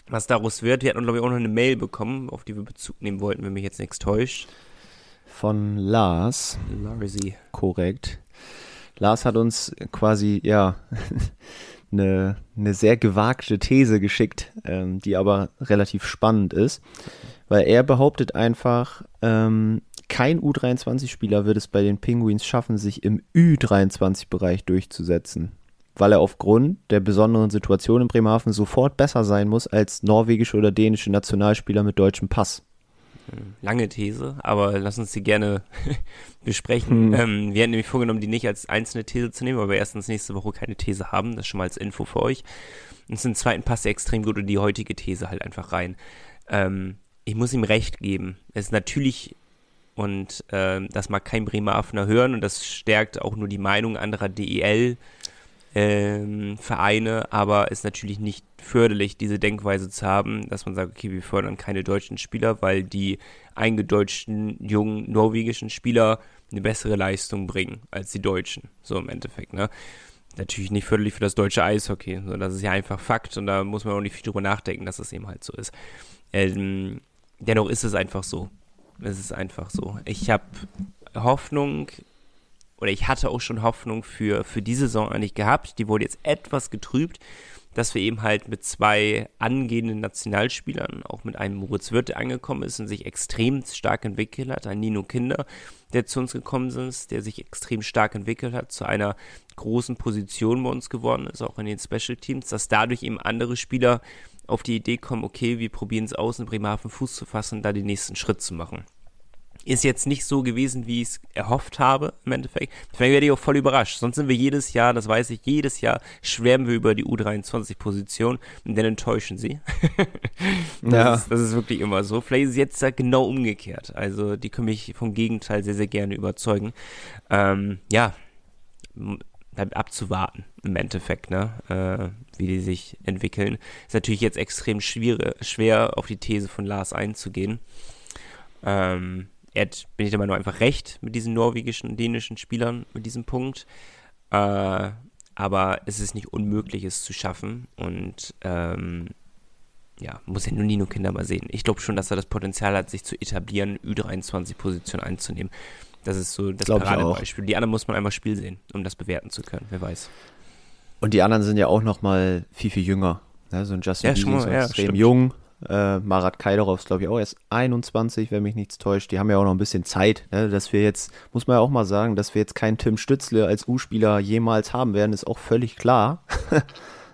was daraus wird. Wir hatten, glaube ich, auch noch eine Mail bekommen, auf die wir Bezug nehmen wollten, wenn mich jetzt nichts täuscht.
Von Lars.
Larsi.
Korrekt. Lars hat uns quasi, ja, [laughs] eine, eine sehr gewagte These geschickt, ähm, die aber relativ spannend ist, weil er behauptet einfach, ähm, kein U23-Spieler wird es bei den Penguins schaffen, sich im Ü23-Bereich durchzusetzen, weil er aufgrund der besonderen Situation in Bremerhaven sofort besser sein muss als norwegische oder dänische Nationalspieler mit deutschem Pass.
Lange These, aber lass uns sie gerne [laughs] besprechen. Hm. Ähm, wir hatten nämlich vorgenommen, die nicht als einzelne These zu nehmen, weil wir erstens nächste Woche keine These haben. Das schon mal als Info für euch. Und zum Zweiten passt er extrem gut in die heutige These halt einfach rein. Ähm, ich muss ihm recht geben. Es ist natürlich, und äh, das mag kein Bremerhavener hören, und das stärkt auch nur die Meinung anderer DEL- ähm, Vereine, aber ist natürlich nicht förderlich, diese Denkweise zu haben, dass man sagt, okay, wir fördern keine deutschen Spieler, weil die eingedeutschten jungen norwegischen Spieler eine bessere Leistung bringen als die Deutschen, so im Endeffekt, ne? Natürlich nicht förderlich für das deutsche Eishockey, so, das ist ja einfach Fakt und da muss man auch nicht viel drüber nachdenken, dass es eben halt so ist. Ähm, dennoch ist es einfach so. Es ist einfach so. Ich habe Hoffnung, oder ich hatte auch schon Hoffnung für, für diese Saison eigentlich gehabt. Die wurde jetzt etwas getrübt, dass wir eben halt mit zwei angehenden Nationalspielern, auch mit einem Moritz Wirth, der angekommen ist und sich extrem stark entwickelt hat, ein Nino Kinder, der zu uns gekommen ist, der sich extrem stark entwickelt hat, zu einer großen Position bei uns geworden ist, auch in den Special Teams, dass dadurch eben andere Spieler auf die Idee kommen, okay, wir probieren es aus, in Bremerhaven Fuß zu fassen, da den nächsten Schritt zu machen. Ist jetzt nicht so gewesen, wie ich es erhofft habe, im Endeffekt. Deswegen werde ich auch voll überrascht. Sonst sind wir jedes Jahr, das weiß ich, jedes Jahr schwärmen wir über die U23-Position und dann enttäuschen sie. [laughs] das, ja. ist, das ist wirklich immer so. Vielleicht ist es jetzt genau umgekehrt. Also, die können mich vom Gegenteil sehr, sehr gerne überzeugen. Ähm, ja, abzuwarten im Endeffekt, ne? Äh, wie die sich entwickeln. Ist natürlich jetzt extrem schwierig, schwer auf die These von Lars einzugehen. Ähm, er hat, bin ich der Meinung, einfach recht mit diesen norwegischen und dänischen Spielern mit diesem Punkt. Äh, aber es ist nicht unmöglich, es zu schaffen. Und ähm, ja, muss ja nur Nino Kinder mal sehen. Ich glaube schon, dass er das Potenzial hat, sich zu etablieren, Ü23-Position einzunehmen. Das ist so das Paradebeispiel. Die anderen muss man einmal Spiel sehen, um das bewerten zu können. Wer weiß.
Und die anderen sind ja auch noch mal viel, viel jünger. Ne? So ein Justin ja, Bieber ist ja, extrem stimmt. jung. Äh, Marat Kaidarov ist, glaube ich, auch erst 21, wenn mich nichts täuscht. Die haben ja auch noch ein bisschen Zeit, ne? dass wir jetzt, muss man ja auch mal sagen, dass wir jetzt keinen Tim Stützle als U-Spieler jemals haben werden, ist auch völlig klar. [laughs]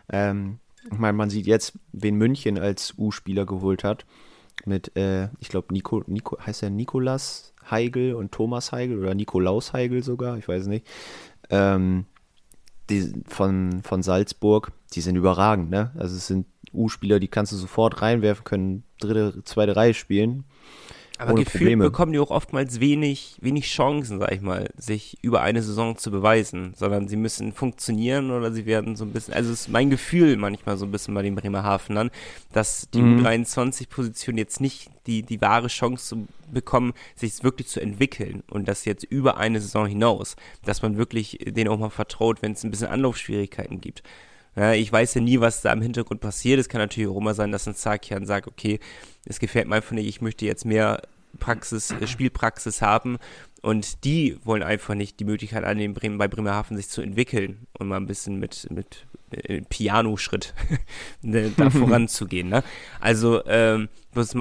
ähm, ich meine, man sieht jetzt, wen München als U-Spieler geholt hat. Mit, äh, ich glaube, Nico, Nico, heißt er Nikolas Heigl und Thomas Heigl oder Nikolaus Heigl sogar, ich weiß nicht. Ähm, die von, von Salzburg, die sind überragend, ne? Also es sind U-Spieler, die kannst du sofort reinwerfen, können dritte, zweite Reihe spielen.
Aber ohne gefühlt Probleme. bekommen die auch oftmals wenig, wenig Chancen, sag ich mal, sich über eine Saison zu beweisen, sondern sie müssen funktionieren oder sie werden so ein bisschen, also es ist mein Gefühl manchmal so ein bisschen bei den Bremerhavenern, dass die mhm. U23-Position jetzt nicht die, die wahre Chance zu bekommen, sich wirklich zu entwickeln und das jetzt über eine Saison hinaus, dass man wirklich denen auch mal vertraut, wenn es ein bisschen Anlaufschwierigkeiten gibt. Ja, ich weiß ja nie, was da im Hintergrund passiert. Es kann natürlich auch immer sein, dass ein Sakian sagt, okay, es gefällt mir einfach nicht, ich möchte jetzt mehr Praxis, äh, Spielpraxis haben und die wollen einfach nicht die Möglichkeit annehmen, Bremen, bei Bremerhaven sich zu entwickeln und mal ein bisschen mit, mit äh, Piano-Schritt [laughs] da [laughs] voranzugehen. Ne? Also ähm,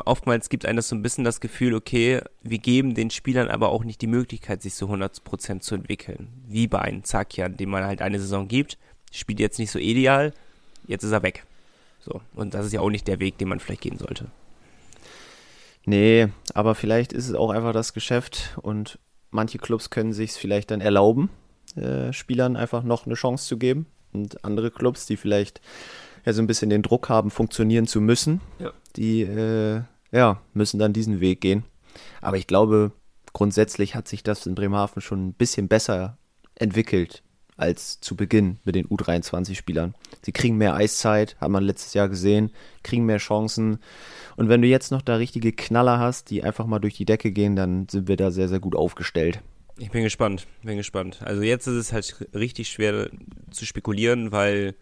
oftmals gibt einem das so ein bisschen das Gefühl, okay, wir geben den Spielern aber auch nicht die Möglichkeit, sich so 100% zu entwickeln. Wie bei einem Zakian, dem man halt eine Saison gibt spielt jetzt nicht so ideal, jetzt ist er weg. So, und das ist ja auch nicht der Weg, den man vielleicht gehen sollte.
Nee, aber vielleicht ist es auch einfach das Geschäft und manche Clubs können sich es vielleicht dann erlauben, äh, Spielern einfach noch eine Chance zu geben. Und andere Clubs, die vielleicht ja so ein bisschen den Druck haben, funktionieren zu müssen, ja. die äh, ja, müssen dann diesen Weg gehen. Aber ich glaube, grundsätzlich hat sich das in Bremerhaven schon ein bisschen besser entwickelt als zu Beginn mit den U23-Spielern. Sie kriegen mehr Eiszeit, hat man letztes Jahr gesehen, kriegen mehr Chancen. Und wenn du jetzt noch da richtige Knaller hast, die einfach mal durch die Decke gehen, dann sind wir da sehr, sehr gut aufgestellt.
Ich bin gespannt, bin gespannt. Also jetzt ist es halt richtig schwer zu spekulieren, weil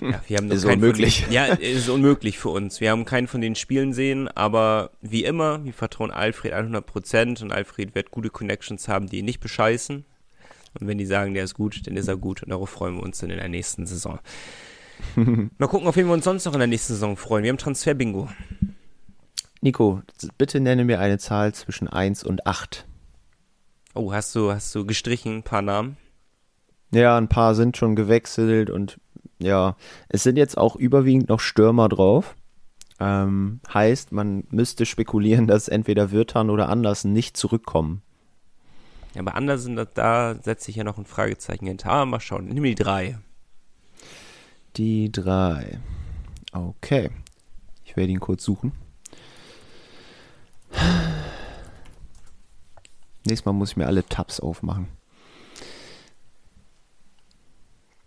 ja, wir haben
ist unmöglich.
Den, ja, ist unmöglich für uns. Wir haben keinen von den Spielen sehen, aber wie immer, wir vertrauen Alfred 100 Prozent und Alfred wird gute Connections haben, die ihn nicht bescheißen. Und wenn die sagen, der ist gut, dann ist er gut und darauf freuen wir uns dann in der nächsten Saison. [laughs] Mal gucken, auf wen wir uns sonst noch in der nächsten Saison freuen. Wir haben Transfer-Bingo.
Nico, bitte nenne mir eine Zahl zwischen 1 und 8.
Oh, hast du, hast du gestrichen, ein paar Namen?
Ja, ein paar sind schon gewechselt und ja, es sind jetzt auch überwiegend noch Stürmer drauf. Ähm, heißt, man müsste spekulieren, dass entweder Wirtan oder Andersen nicht zurückkommen.
Aber Andersen, da, da setze ich ja noch ein Fragezeichen hinter. Ah, mal schauen. Nimm die drei.
Die drei. Okay. Ich werde ihn kurz suchen. Nächstes Mal muss ich mir alle Tabs aufmachen.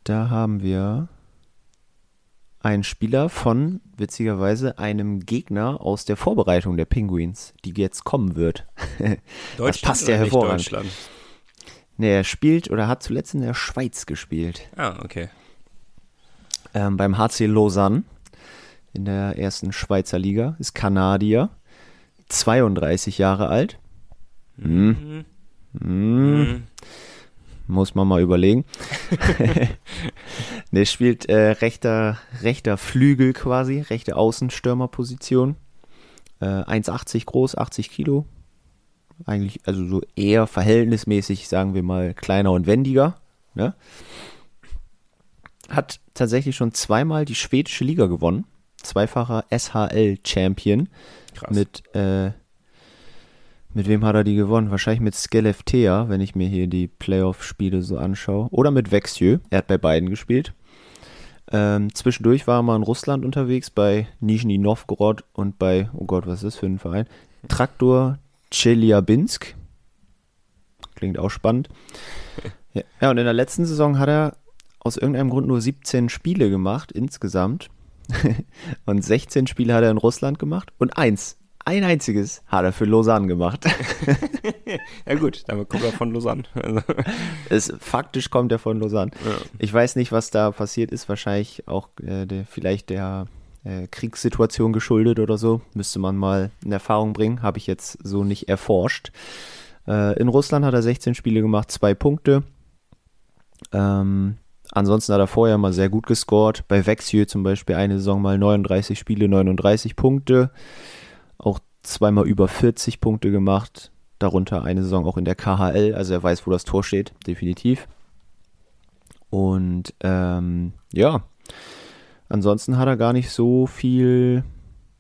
Da haben wir einen Spieler von, witzigerweise, einem Gegner aus der Vorbereitung der Penguins, die jetzt kommen wird. [laughs] das passt ja hervorragend. Deutschland? Nee, er spielt oder hat zuletzt in der Schweiz gespielt.
Ah, okay.
Ähm, beim HC Lausanne in der ersten Schweizer Liga, ist Kanadier, 32 Jahre alt. Mhm. Mhm. Mhm. Muss man mal überlegen. [laughs] [laughs] ne, spielt äh, rechter, rechter Flügel quasi, rechte Außenstürmerposition. Äh, 1,80 groß, 80 Kilo. Eigentlich, also so eher verhältnismäßig, sagen wir mal, kleiner und wendiger. Ne? Hat tatsächlich schon zweimal die schwedische Liga gewonnen. Zweifacher SHL-Champion. Mit äh, mit wem hat er die gewonnen? Wahrscheinlich mit Skelleftea, wenn ich mir hier die Playoff-Spiele so anschaue. Oder mit Vexieux. Er hat bei beiden gespielt. Ähm, zwischendurch war er mal in Russland unterwegs, bei Nizhny Novgorod und bei, oh Gott, was ist das für ein Verein? Traktor Chelyabinsk. Klingt auch spannend. [laughs] Ja, ja, und in der letzten Saison hat er aus irgendeinem Grund nur 17 Spiele gemacht insgesamt. [laughs] und 16 Spiele hat er in Russland gemacht und eins ein einziges hat er für Lausanne gemacht. [laughs]
ja gut, damit kommt er von Lausanne. Also.
Es, faktisch kommt er von Lausanne. Ja. Ich weiß nicht, was da passiert ist. Wahrscheinlich auch äh, der, vielleicht der äh, Kriegssituation geschuldet oder so. Müsste man mal in Erfahrung bringen. Habe ich jetzt so nicht erforscht. Äh, in Russland hat er 16 Spiele gemacht, zwei Punkte. Ähm, ansonsten hat er vorher mal sehr gut gescored. Bei Vexieux zum Beispiel eine Saison mal 39 Spiele, 39 Punkte auch zweimal über 40 Punkte gemacht, darunter eine Saison auch in der KHL, also er weiß, wo das Tor steht, definitiv. Und ähm, ja, ansonsten hat er gar nicht so viel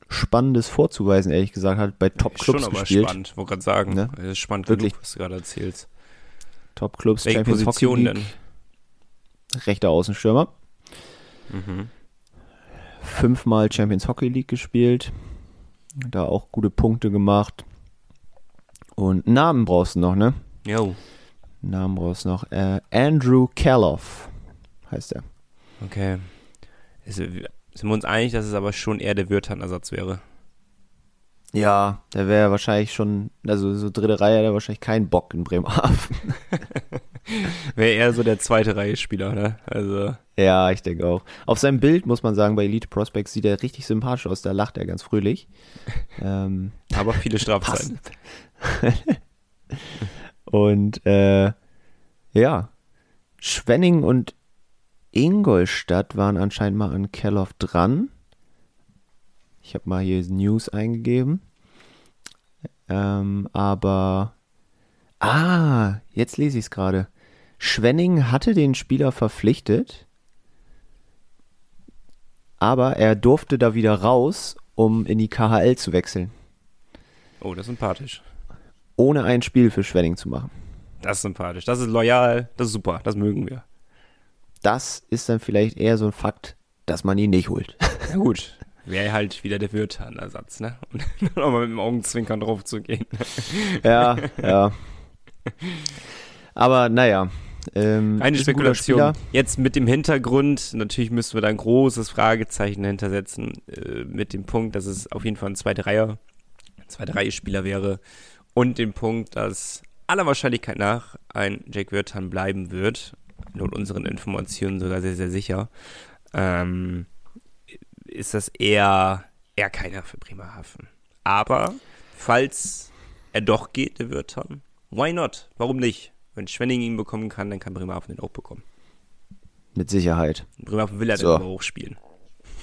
Spannendes vorzuweisen, ehrlich gesagt, hat bei Top-Clubs gespielt. Schon aber
spannend, wollte gerade sagen. Ne? Das ist spannend
Wirklich.
genug, was du gerade erzählst.
Top-Clubs,
Welche Champions Position Hockey League,
denn? Rechter Außenstürmer. Mhm. Fünfmal Champions Hockey League gespielt. Da auch gute Punkte gemacht. Und Namen brauchst du noch, ne?
Jo.
Namen brauchst du noch. Äh, Andrew Kelloff heißt er.
Okay. Also, sind wir uns einig, dass es aber schon eher der Wirtan-Ersatz wäre?
Ja, der wäre wahrscheinlich schon, also so dritte Reihe, der wahrscheinlich keinen Bock in Bremerhaven. [laughs] [laughs]
wäre eher so der zweite Reihe-Spieler, ne? Also.
Ja, ich denke auch. Auf seinem Bild muss man sagen, bei Elite Prospects sieht er richtig sympathisch aus, da lacht er ganz fröhlich. [laughs]
ähm, Aber viele Strafzeiten. [laughs]
und äh, ja, Schwenning und Ingolstadt waren anscheinend mal an Kelloff dran. Ich habe mal hier News eingegeben. Ähm, aber. Ah, jetzt lese ich es gerade. Schwenning hatte den Spieler verpflichtet, aber er durfte da wieder raus, um in die KHL zu wechseln.
Oh, das ist sympathisch.
Ohne ein Spiel für Schwenning zu machen.
Das ist sympathisch. Das ist loyal. Das ist super. Das mögen wir.
Das ist dann vielleicht eher so ein Fakt, dass man ihn nicht holt. [laughs]
Ja, gut wäre halt wieder der Wirtan-Ersatz, ne? [laughs] Und nochmal mit dem Augenzwinkern drauf zu gehen.
ja, ja. [laughs] Aber naja, Ähm,
Eine
ein
Spekulation.
Spieler.
Jetzt mit dem Hintergrund, natürlich müssen wir da ein großes Fragezeichen dahinter setzen, äh, mit dem Punkt, dass es auf jeden Fall ein zweiter Reihe, ein zweiter Reihe-Spieler wäre und dem Punkt, dass aller Wahrscheinlichkeit nach ein Jake Wirtan bleiben wird, laut unseren Informationen sogar sehr, sehr sicher, ähm, ist das eher, eher keiner für Bremerhaven. Aber falls er doch geht, der Wirtan, why not? Warum nicht? Wenn Schwenning ihn bekommen kann, dann kann Bremerhaven den auch bekommen.
Mit Sicherheit.
Bremerhaven will er
So.
dann immer hochspielen.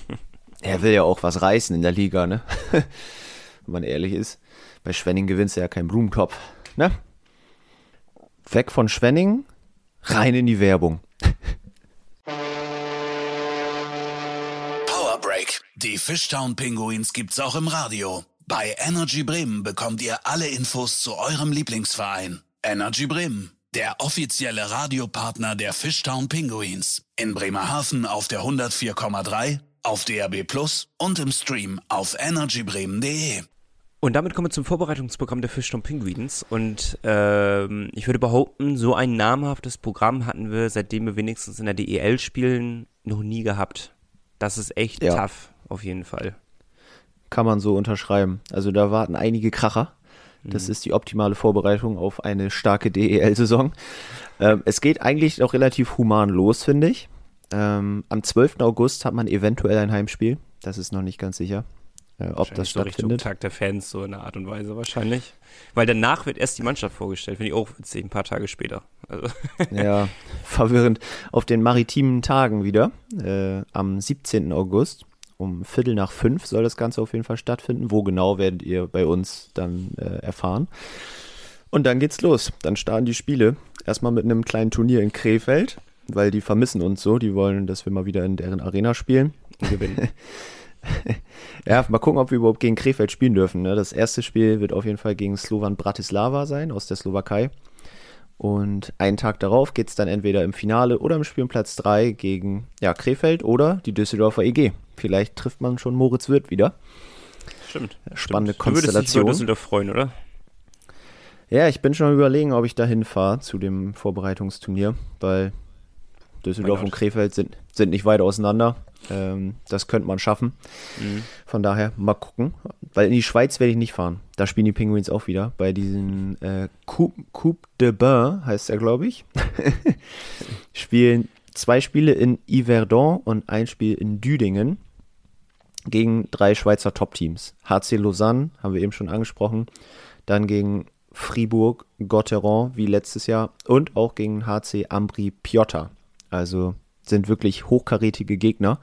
[laughs]
Er will ja auch was reißen in der Liga, ne? [laughs] Wenn man ehrlich ist. Bei Schwenning gewinnst du ja keinen Blumentopf, ne? Weg von Schwenning, rein in die Werbung.
Power Break. Die Fishtown Pinguins gibt's auch im Radio. Bei Energy Bremen bekommt ihr alle Infos zu eurem Lieblingsverein. Energy Bremen, der offizielle Radiopartner der Fishtown Pinguins. In Bremerhaven auf der 104,3, auf DRB Plus und im Stream auf energybremen.de.
Und damit kommen wir zum Vorbereitungsprogramm der Fischton Penguins. Und ähm, ich würde behaupten, so ein namhaftes Programm hatten wir, seitdem wir wenigstens in der DEL spielen, noch nie gehabt. Das ist echt
Ja.
tough, auf jeden Fall.
Kann man so unterschreiben. Also da warten einige Kracher. Das ist die optimale Vorbereitung auf eine starke DEL-Saison. Ähm, es geht eigentlich noch relativ human los, finde ich. Ähm, am 12. August hat man eventuell ein Heimspiel. Das ist noch nicht ganz sicher, äh, ob das
Wahrscheinlich so
stattfindet.
Tag der Fans, so in einer Art und Weise wahrscheinlich. Weil danach wird erst die Mannschaft vorgestellt, finde ich auch witzig, ein paar Tage später. Also, [laughs]
Ja, verwirrend. Auf den maritimen Tagen wieder, äh, am 17. August. Um Viertel nach fünf soll das Ganze auf jeden Fall stattfinden. Wo genau werdet ihr bei uns dann äh, erfahren. Und dann geht's los. Dann starten die Spiele. Erstmal mit einem kleinen Turnier in Krefeld, weil die vermissen uns so. Die wollen, dass wir mal wieder in deren Arena spielen.
gewinnen. [laughs]
Ja, mal gucken, ob wir überhaupt gegen Krefeld spielen dürfen. Ne? Das erste Spiel wird auf jeden Fall gegen Slovan Bratislava sein, aus der Slowakei. Und einen Tag darauf geht es dann entweder im Finale oder im Spiel um Platz 3 gegen ja, Krefeld oder die Düsseldorfer EG. Vielleicht trifft man schon Moritz Wirth wieder.
Stimmt.
Spannende
stimmt. Du würdest dich über
Konstellation.
Düsseldorf freuen, oder?
Ja, ich bin schon am überlegen, ob ich da hinfahre zu dem Vorbereitungsturnier, weil Düsseldorf und? Krefeld sind, sind nicht weit auseinander. Ähm, das könnte man schaffen.
Mhm.
Von daher mal gucken. Weil in die Schweiz werde ich nicht fahren. Da spielen die Penguins auch wieder. Bei diesen äh, Coupe, Coupe de Bain heißt er, glaube ich. [laughs] Spielen zwei Spiele in Yverdon und ein Spiel in Düdingen gegen drei Schweizer Top-Teams. HC Lausanne, haben wir eben schon angesprochen. Dann gegen Fribourg, Gotteron, wie letztes Jahr. Und auch gegen HC Ambri Piotta. Also sind wirklich hochkarätige Gegner,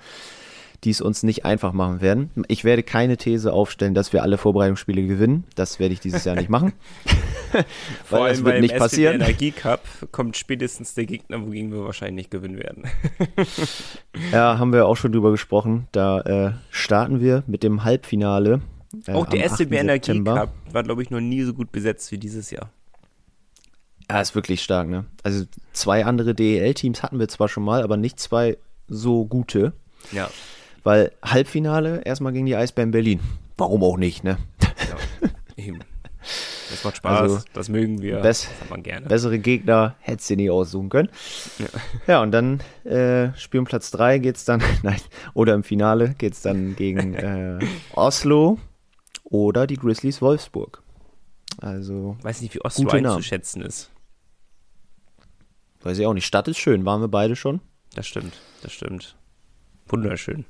die es uns nicht einfach machen werden. Ich werde keine These aufstellen, dass wir alle Vorbereitungsspiele gewinnen. Das werde ich dieses Jahr nicht machen. [laughs]
Vor allem
das wird
beim
nicht passieren.
Energie Cup kommt spätestens der Gegner, wogegen wir wahrscheinlich nicht gewinnen werden. [laughs]
Ja, haben wir auch schon drüber gesprochen. Da äh, starten wir mit dem Halbfinale. äh,
Auch der
am 8.
SCB Energie. Cup war, glaube ich, noch nie so gut besetzt wie dieses Jahr.
Ja, ist wirklich stark, ne? Also zwei andere DEL-Teams hatten wir zwar schon mal, aber nicht zwei so gute.
Ja.
Weil Halbfinale erstmal gegen die Eisbären Berlin. Warum auch nicht, ne?
ja. Eben. Das macht Spaß,
Also,
das mögen wir,
bess-
das hat man gerne.
Bessere Gegner hättest du nie aussuchen können. Ja, und dann äh, Spiel um Platz 3 geht's dann, [laughs] nein, oder im Finale geht's dann gegen äh, Oslo oder die Grizzlies Wolfsburg. Also,
Weiß nicht, wie Oslo einzuschätzen ist.
Weiß ich auch nicht. Stadt ist schön, waren wir beide schon.
Das stimmt, das stimmt. Wunderschön.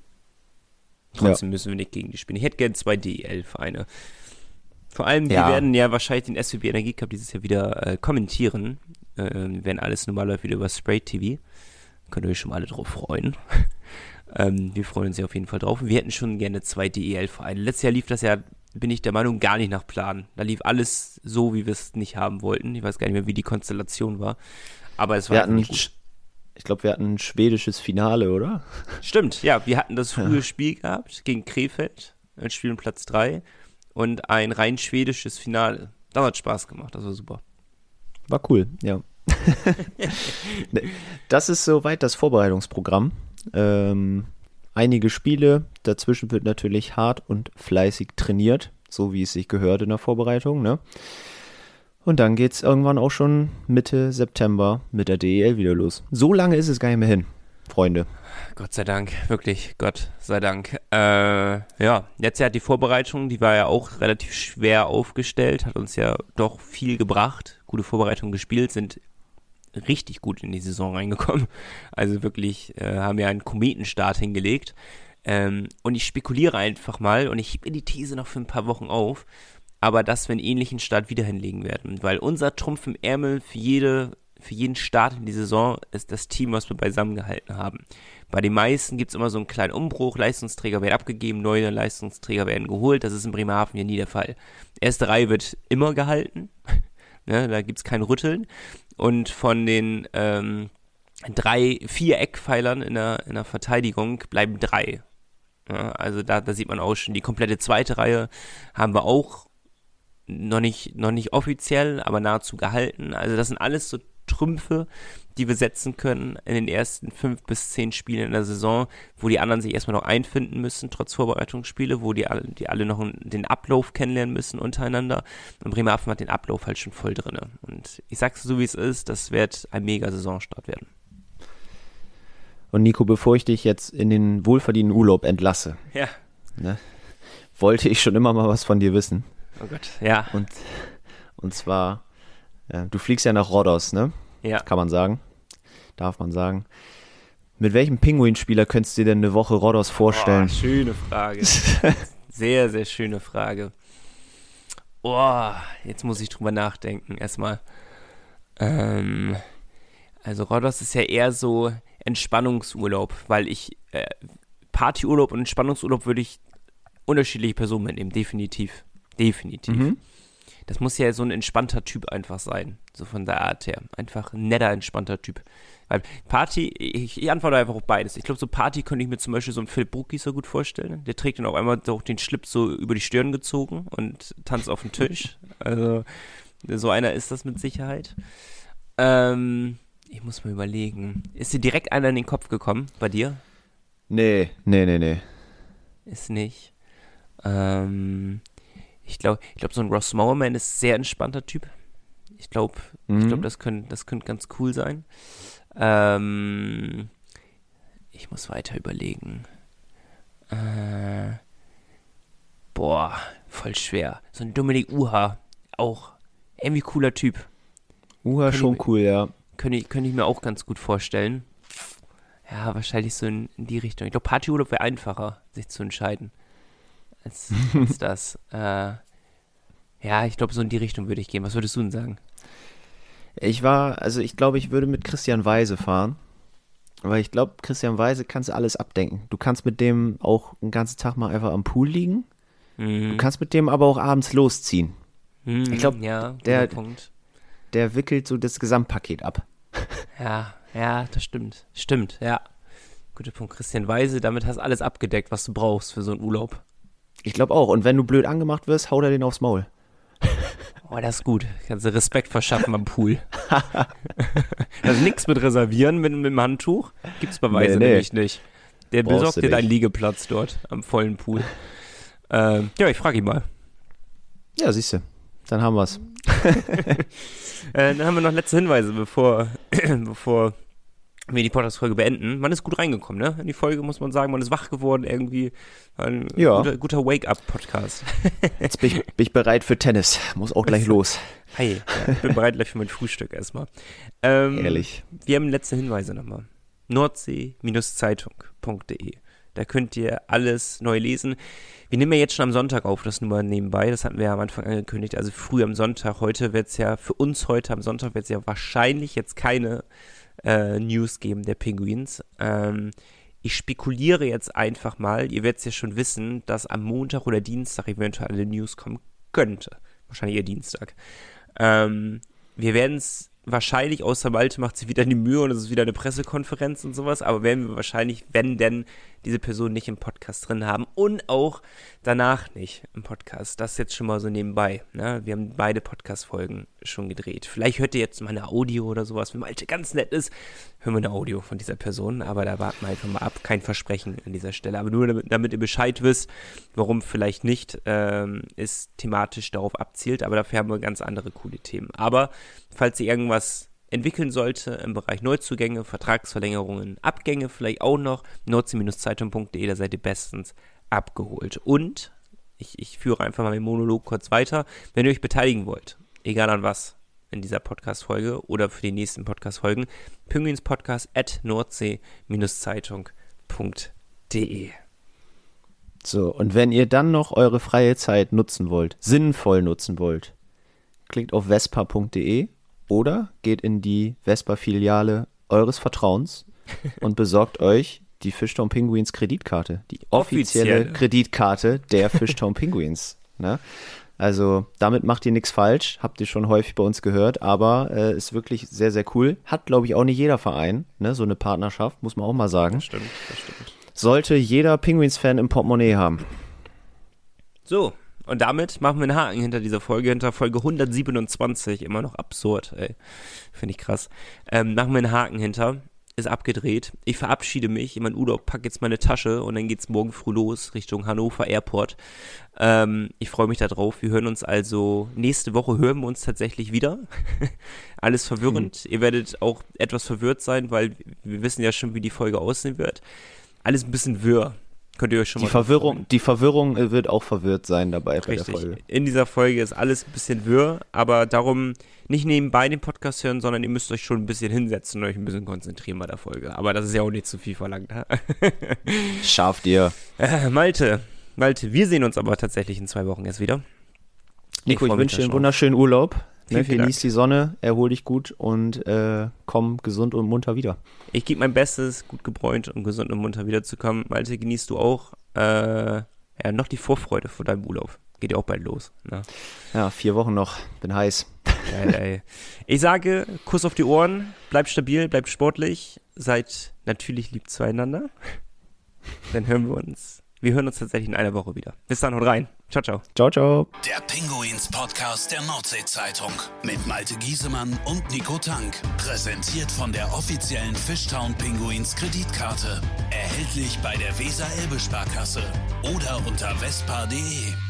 Trotzdem müssen wir nicht gegen die spielen. Ich hätte gerne zwei DEL-Vereine. Vor allem,
Ja.
wir werden ja wahrscheinlich den SWB Energie Cup dieses Jahr wieder äh, kommentieren. Äh, wenn alles normal läuft, wieder über Spray TV. Könnt ihr euch schon mal alle drauf freuen. [laughs] ähm, wir freuen uns ja auf jeden Fall drauf. Wir hätten schon gerne zwei DEL-Vereine. Letztes Jahr lief das ja, bin ich der Meinung, gar nicht nach Plan. Da lief alles so, wie wir es nicht haben wollten. Ich weiß gar nicht mehr, wie die Konstellation war. Aber es war
hatten,
nicht gut.
ich glaube, wir hatten ein schwedisches Finale, oder?
Stimmt, ja, wir hatten das frühe Spiel gehabt gegen Krefeld, ein Spiel um Platz 3 und ein rein schwedisches Finale. Das hat Spaß gemacht, das war super.
War cool, ja. [laughs] Das ist soweit das Vorbereitungsprogramm. Ähm, einige Spiele, dazwischen wird natürlich hart und fleißig trainiert, so wie es sich gehört in der Vorbereitung. Ne? Und dann geht's irgendwann auch schon Mitte September mit der DEL wieder los. So lange ist es gar nicht mehr hin, Freunde.
Gott sei Dank, wirklich, Gott sei Dank. Äh, ja, jetzt ja die Vorbereitung, die war ja auch relativ schwer aufgestellt, hat uns ja doch viel gebracht, gute Vorbereitung gespielt, sind richtig gut in die Saison reingekommen. Also wirklich äh, haben wir einen Kometenstart hingelegt. Ähm, und ich spekuliere einfach mal und ich hebe die These noch für ein paar Wochen auf, aber dass wir einen ähnlichen Start wieder hinlegen werden, weil unser Trumpf im Ärmel für jede für jeden Start in die Saison ist das Team, was wir beisammen gehalten haben. Bei den meisten gibt es immer so einen kleinen Umbruch, Leistungsträger werden abgegeben, neue Leistungsträger werden geholt. Das ist in Bremerhaven ja nie der Fall. Erste Reihe wird immer gehalten, [laughs] ne, da gibt es kein Rütteln. Und von den ähm, drei, vier Eckpfeilern in der, in der Verteidigung bleiben drei. Ja, also da, da sieht man auch schon, die komplette zweite Reihe haben wir auch noch nicht, noch nicht offiziell, aber nahezu gehalten. Also das sind alles so Trümpfe, die wir setzen können in den ersten fünf bis zehn Spielen in der Saison, wo die anderen sich erstmal noch einfinden müssen, trotz Vorbereitungsspiele, wo die alle, die alle noch den Ablauf kennenlernen müssen untereinander. Und Bremerhaven hat den Ablauf halt schon voll drin. Und ich sag's so, wie es ist, das wird ein mega Saisonstart werden.
Und Nico, bevor ich dich jetzt in den wohlverdienten Urlaub entlasse,
ja.
ne, wollte ich schon immer mal was von dir wissen.
Oh Gott, ja.
Und, und zwar, ja, du fliegst ja nach Rhodos, ne?
Ja.
Kann man sagen. Darf man sagen. Mit welchem Pinguinspieler könntest du dir denn eine Woche Rhodos vorstellen?
Oh, schöne Frage. [laughs] sehr, sehr schöne Frage. Oh, jetzt muss ich drüber nachdenken. Erstmal. Ähm, also Rhodos ist ja eher so Entspannungsurlaub, weil ich äh, Partyurlaub und Entspannungsurlaub würde ich unterschiedliche Personen mitnehmen, definitiv. Definitiv. Mhm. Das muss ja so ein entspannter Typ einfach sein. So von der Art her. Einfach ein netter, entspannter Typ. Weil Party, ich, ich antworte einfach auf beides. Ich glaube, so Party könnte ich mir zum Beispiel so einen Philipp Brucki so gut vorstellen. Der trägt dann auf einmal auch den Schlips so über die Stirn gezogen und tanzt auf dem Tisch. [laughs] Also, so einer ist das mit Sicherheit. Ähm, ich muss mal überlegen. Ist dir direkt einer in den Kopf gekommen bei dir?
Nee, nee, nee, nee.
Ist nicht. Ähm, ich glaube, ich glaub, so ein Ross Mowerman ist ein sehr entspannter Typ. Ich glaube, mhm. ich glaube, das könnte das könnt ganz cool sein. Ähm, ich muss weiter überlegen. Äh, boah, voll schwer. So ein Dominik Uha, auch irgendwie cooler Typ.
Uha schon ich, cool, ja.
Könnte ich, könnte ich mir auch ganz gut vorstellen. Ja, wahrscheinlich so in, in die Richtung. Ich glaube, Partyurlaub wäre einfacher, sich zu entscheiden als, als [laughs] das. Äh, ja, ich glaube, so in die Richtung würde ich gehen. Was würdest du denn sagen?
Ich war, also ich glaube, ich würde mit Christian Weise fahren. Weil ich glaube, Christian Weise kannst du alles abdenken. Du kannst mit dem auch einen ganzen Tag mal einfach am Pool liegen. Mhm. Du kannst mit dem aber auch abends losziehen.
Mhm, ich glaube, ja,
der, Punkt. der wickelt so das Gesamtpaket ab. [laughs]
Ja, ja, das stimmt. Stimmt, ja. Guter Punkt. Christian Weise, damit hast du alles abgedeckt, was du brauchst für so einen Urlaub.
Ich glaube auch. Und wenn du blöd angemacht wirst, haut er den aufs Maul. [laughs]
Oh, das ist gut. Kannst du Respekt verschaffen am Pool. [laughs] also nichts mit reservieren mit, mit dem Handtuch. Gibt's bei Weise nee, nee. nämlich nicht. Der Brauchst besorgt dir deinen Liegeplatz dort am vollen Pool. Ähm, ja, ich frage ihn mal.
Ja, siehst du. Dann haben wir's. [laughs]
äh, dann haben wir noch letzte Hinweise, bevor, [clears throat] bevor wir die Podcast-Folge beenden. Man ist gut reingekommen, ne? In die Folge muss man sagen, man ist wach geworden, irgendwie. Ein ja. guter, guter Wake-up-Podcast. [laughs]
Jetzt bin ich, bin ich, bereit für Tennis. Muss auch gleich los.
Hi, ja, ich bin bereit gleich für mein Frühstück erstmal. Ähm,
Ehrlich.
Wir haben letzte Hinweise nochmal. Nordsee-Zeitung.de. Da könnt ihr alles neu lesen. Wir nehmen ja jetzt schon am Sonntag auf, das nur mal nebenbei. Das hatten wir ja am Anfang angekündigt. Also früh am Sonntag. Heute wird es ja, für uns heute am Sonntag wird es ja wahrscheinlich jetzt keine äh, News geben der Penguins. Ähm, ich spekuliere jetzt einfach mal, ihr werdet es ja schon wissen, dass am Montag oder Dienstag eventuell eine News kommen könnte. Wahrscheinlich eher Dienstag. Ähm, wir werden es wahrscheinlich, außer Malte macht sich wieder die Mühe und es ist wieder eine Pressekonferenz und sowas, aber werden wir wahrscheinlich, wenn denn, diese Person nicht im Podcast drin haben und auch danach nicht im Podcast. Das jetzt schon mal so nebenbei. Ne? Wir haben beide Podcast-Folgen schon gedreht. Vielleicht hört ihr jetzt mal eine Audio oder sowas. Wenn Malte ganz nett ist, hören wir eine Audio von dieser Person. Aber da warten wir einfach mal ab. Kein Versprechen an dieser Stelle. Aber nur damit, damit ihr Bescheid wisst, warum vielleicht nicht, ähm, ist thematisch darauf abzielt. Aber dafür haben wir ganz andere coole Themen. Aber falls ihr irgendwas entwickeln sollte im Bereich Neuzugänge, Vertragsverlängerungen, Abgänge vielleicht auch noch, nordsee-zeitung.de, da seid ihr bestens abgeholt. Und ich, ich führe einfach mal den Monolog kurz weiter. Wenn ihr euch beteiligen wollt, egal an was, in dieser Podcast-Folge oder für die nächsten Podcast-Folgen, Pinguinspodcast at nordsee-zeitung.de.
So, und wenn ihr dann noch eure freie Zeit nutzen wollt, sinnvoll nutzen wollt, klickt auf vespa.de oder geht in die Vespa-Filiale eures Vertrauens und besorgt euch die Fishtown Penguins Kreditkarte. Die offizielle,
Offizielle.
Kreditkarte der Fishtown Penguins. Ne? Also damit macht ihr nichts falsch, habt ihr schon häufig bei uns gehört, aber äh, ist wirklich sehr, sehr cool. Hat, glaube ich, auch nicht jeder Verein, ne? so eine Partnerschaft, muss man auch mal sagen.
Das stimmt, das stimmt.
Sollte jeder Penguins-Fan im Portemonnaie haben.
So, und damit machen wir einen Haken hinter dieser Folge, hinter Folge 127. Immer noch absurd, ey. Finde ich krass. Ähm, machen wir einen Haken hinter. Ist abgedreht. Ich verabschiede mich in meinen Urlaub, packe jetzt meine Tasche und dann geht's morgen früh los Richtung Hannover Airport. Ähm, ich freue mich darauf. Wir hören uns also nächste Woche hören wir uns tatsächlich wieder. [laughs] Alles verwirrend. Ihr werdet auch etwas verwirrt sein, weil wir wissen ja schon, wie die Folge aussehen wird. Alles ein bisschen wirr. Könnt ihr euch schon
Die
mal.
Verwirrung, die Verwirrung äh, wird auch verwirrt sein dabei bei der
Richtig.
Folge.
In dieser Folge ist alles ein bisschen wirr, aber darum nicht nebenbei den Podcast hören, sondern ihr müsst euch schon ein bisschen hinsetzen und euch ein bisschen konzentrieren bei der Folge. Aber das ist ja auch nicht zu viel verlangt. ne? [laughs]
Schafft ihr.
äh, Malte, Malte, wir sehen uns aber tatsächlich in zwei Wochen erst wieder.
Nico, ich,
mich
wünsche dir einen wunderschönen Urlaub.
Vielen,
Ne,
vielen
genieß
Dank.
die Sonne, erhol dich gut und äh, komm gesund und munter wieder.
Ich gebe mein Bestes, gut gebräunt und gesund und munter wiederzukommen. Malte, genießt du auch äh, ja, noch die Vorfreude vor deinem Urlaub. Geht ja auch bald los. Ne?
Ja, vier Wochen noch. Bin heiß.
Geil, ey. Ich sage, Kuss auf die Ohren, bleibt stabil, bleibt sportlich, seid natürlich lieb zueinander. Dann hören wir uns. Wir hören uns tatsächlich in einer Woche wieder. Bis dann, haut rein. Ciao, ciao.
Ciao, ciao.
Der Pinguins Podcast der Nordsee-Zeitung mit Malte Giesemann und Nico Tank. Präsentiert von der offiziellen Fishtown Pinguins Kreditkarte. Erhältlich bei der Weser-Elbe-Sparkasse oder unter vespa.de.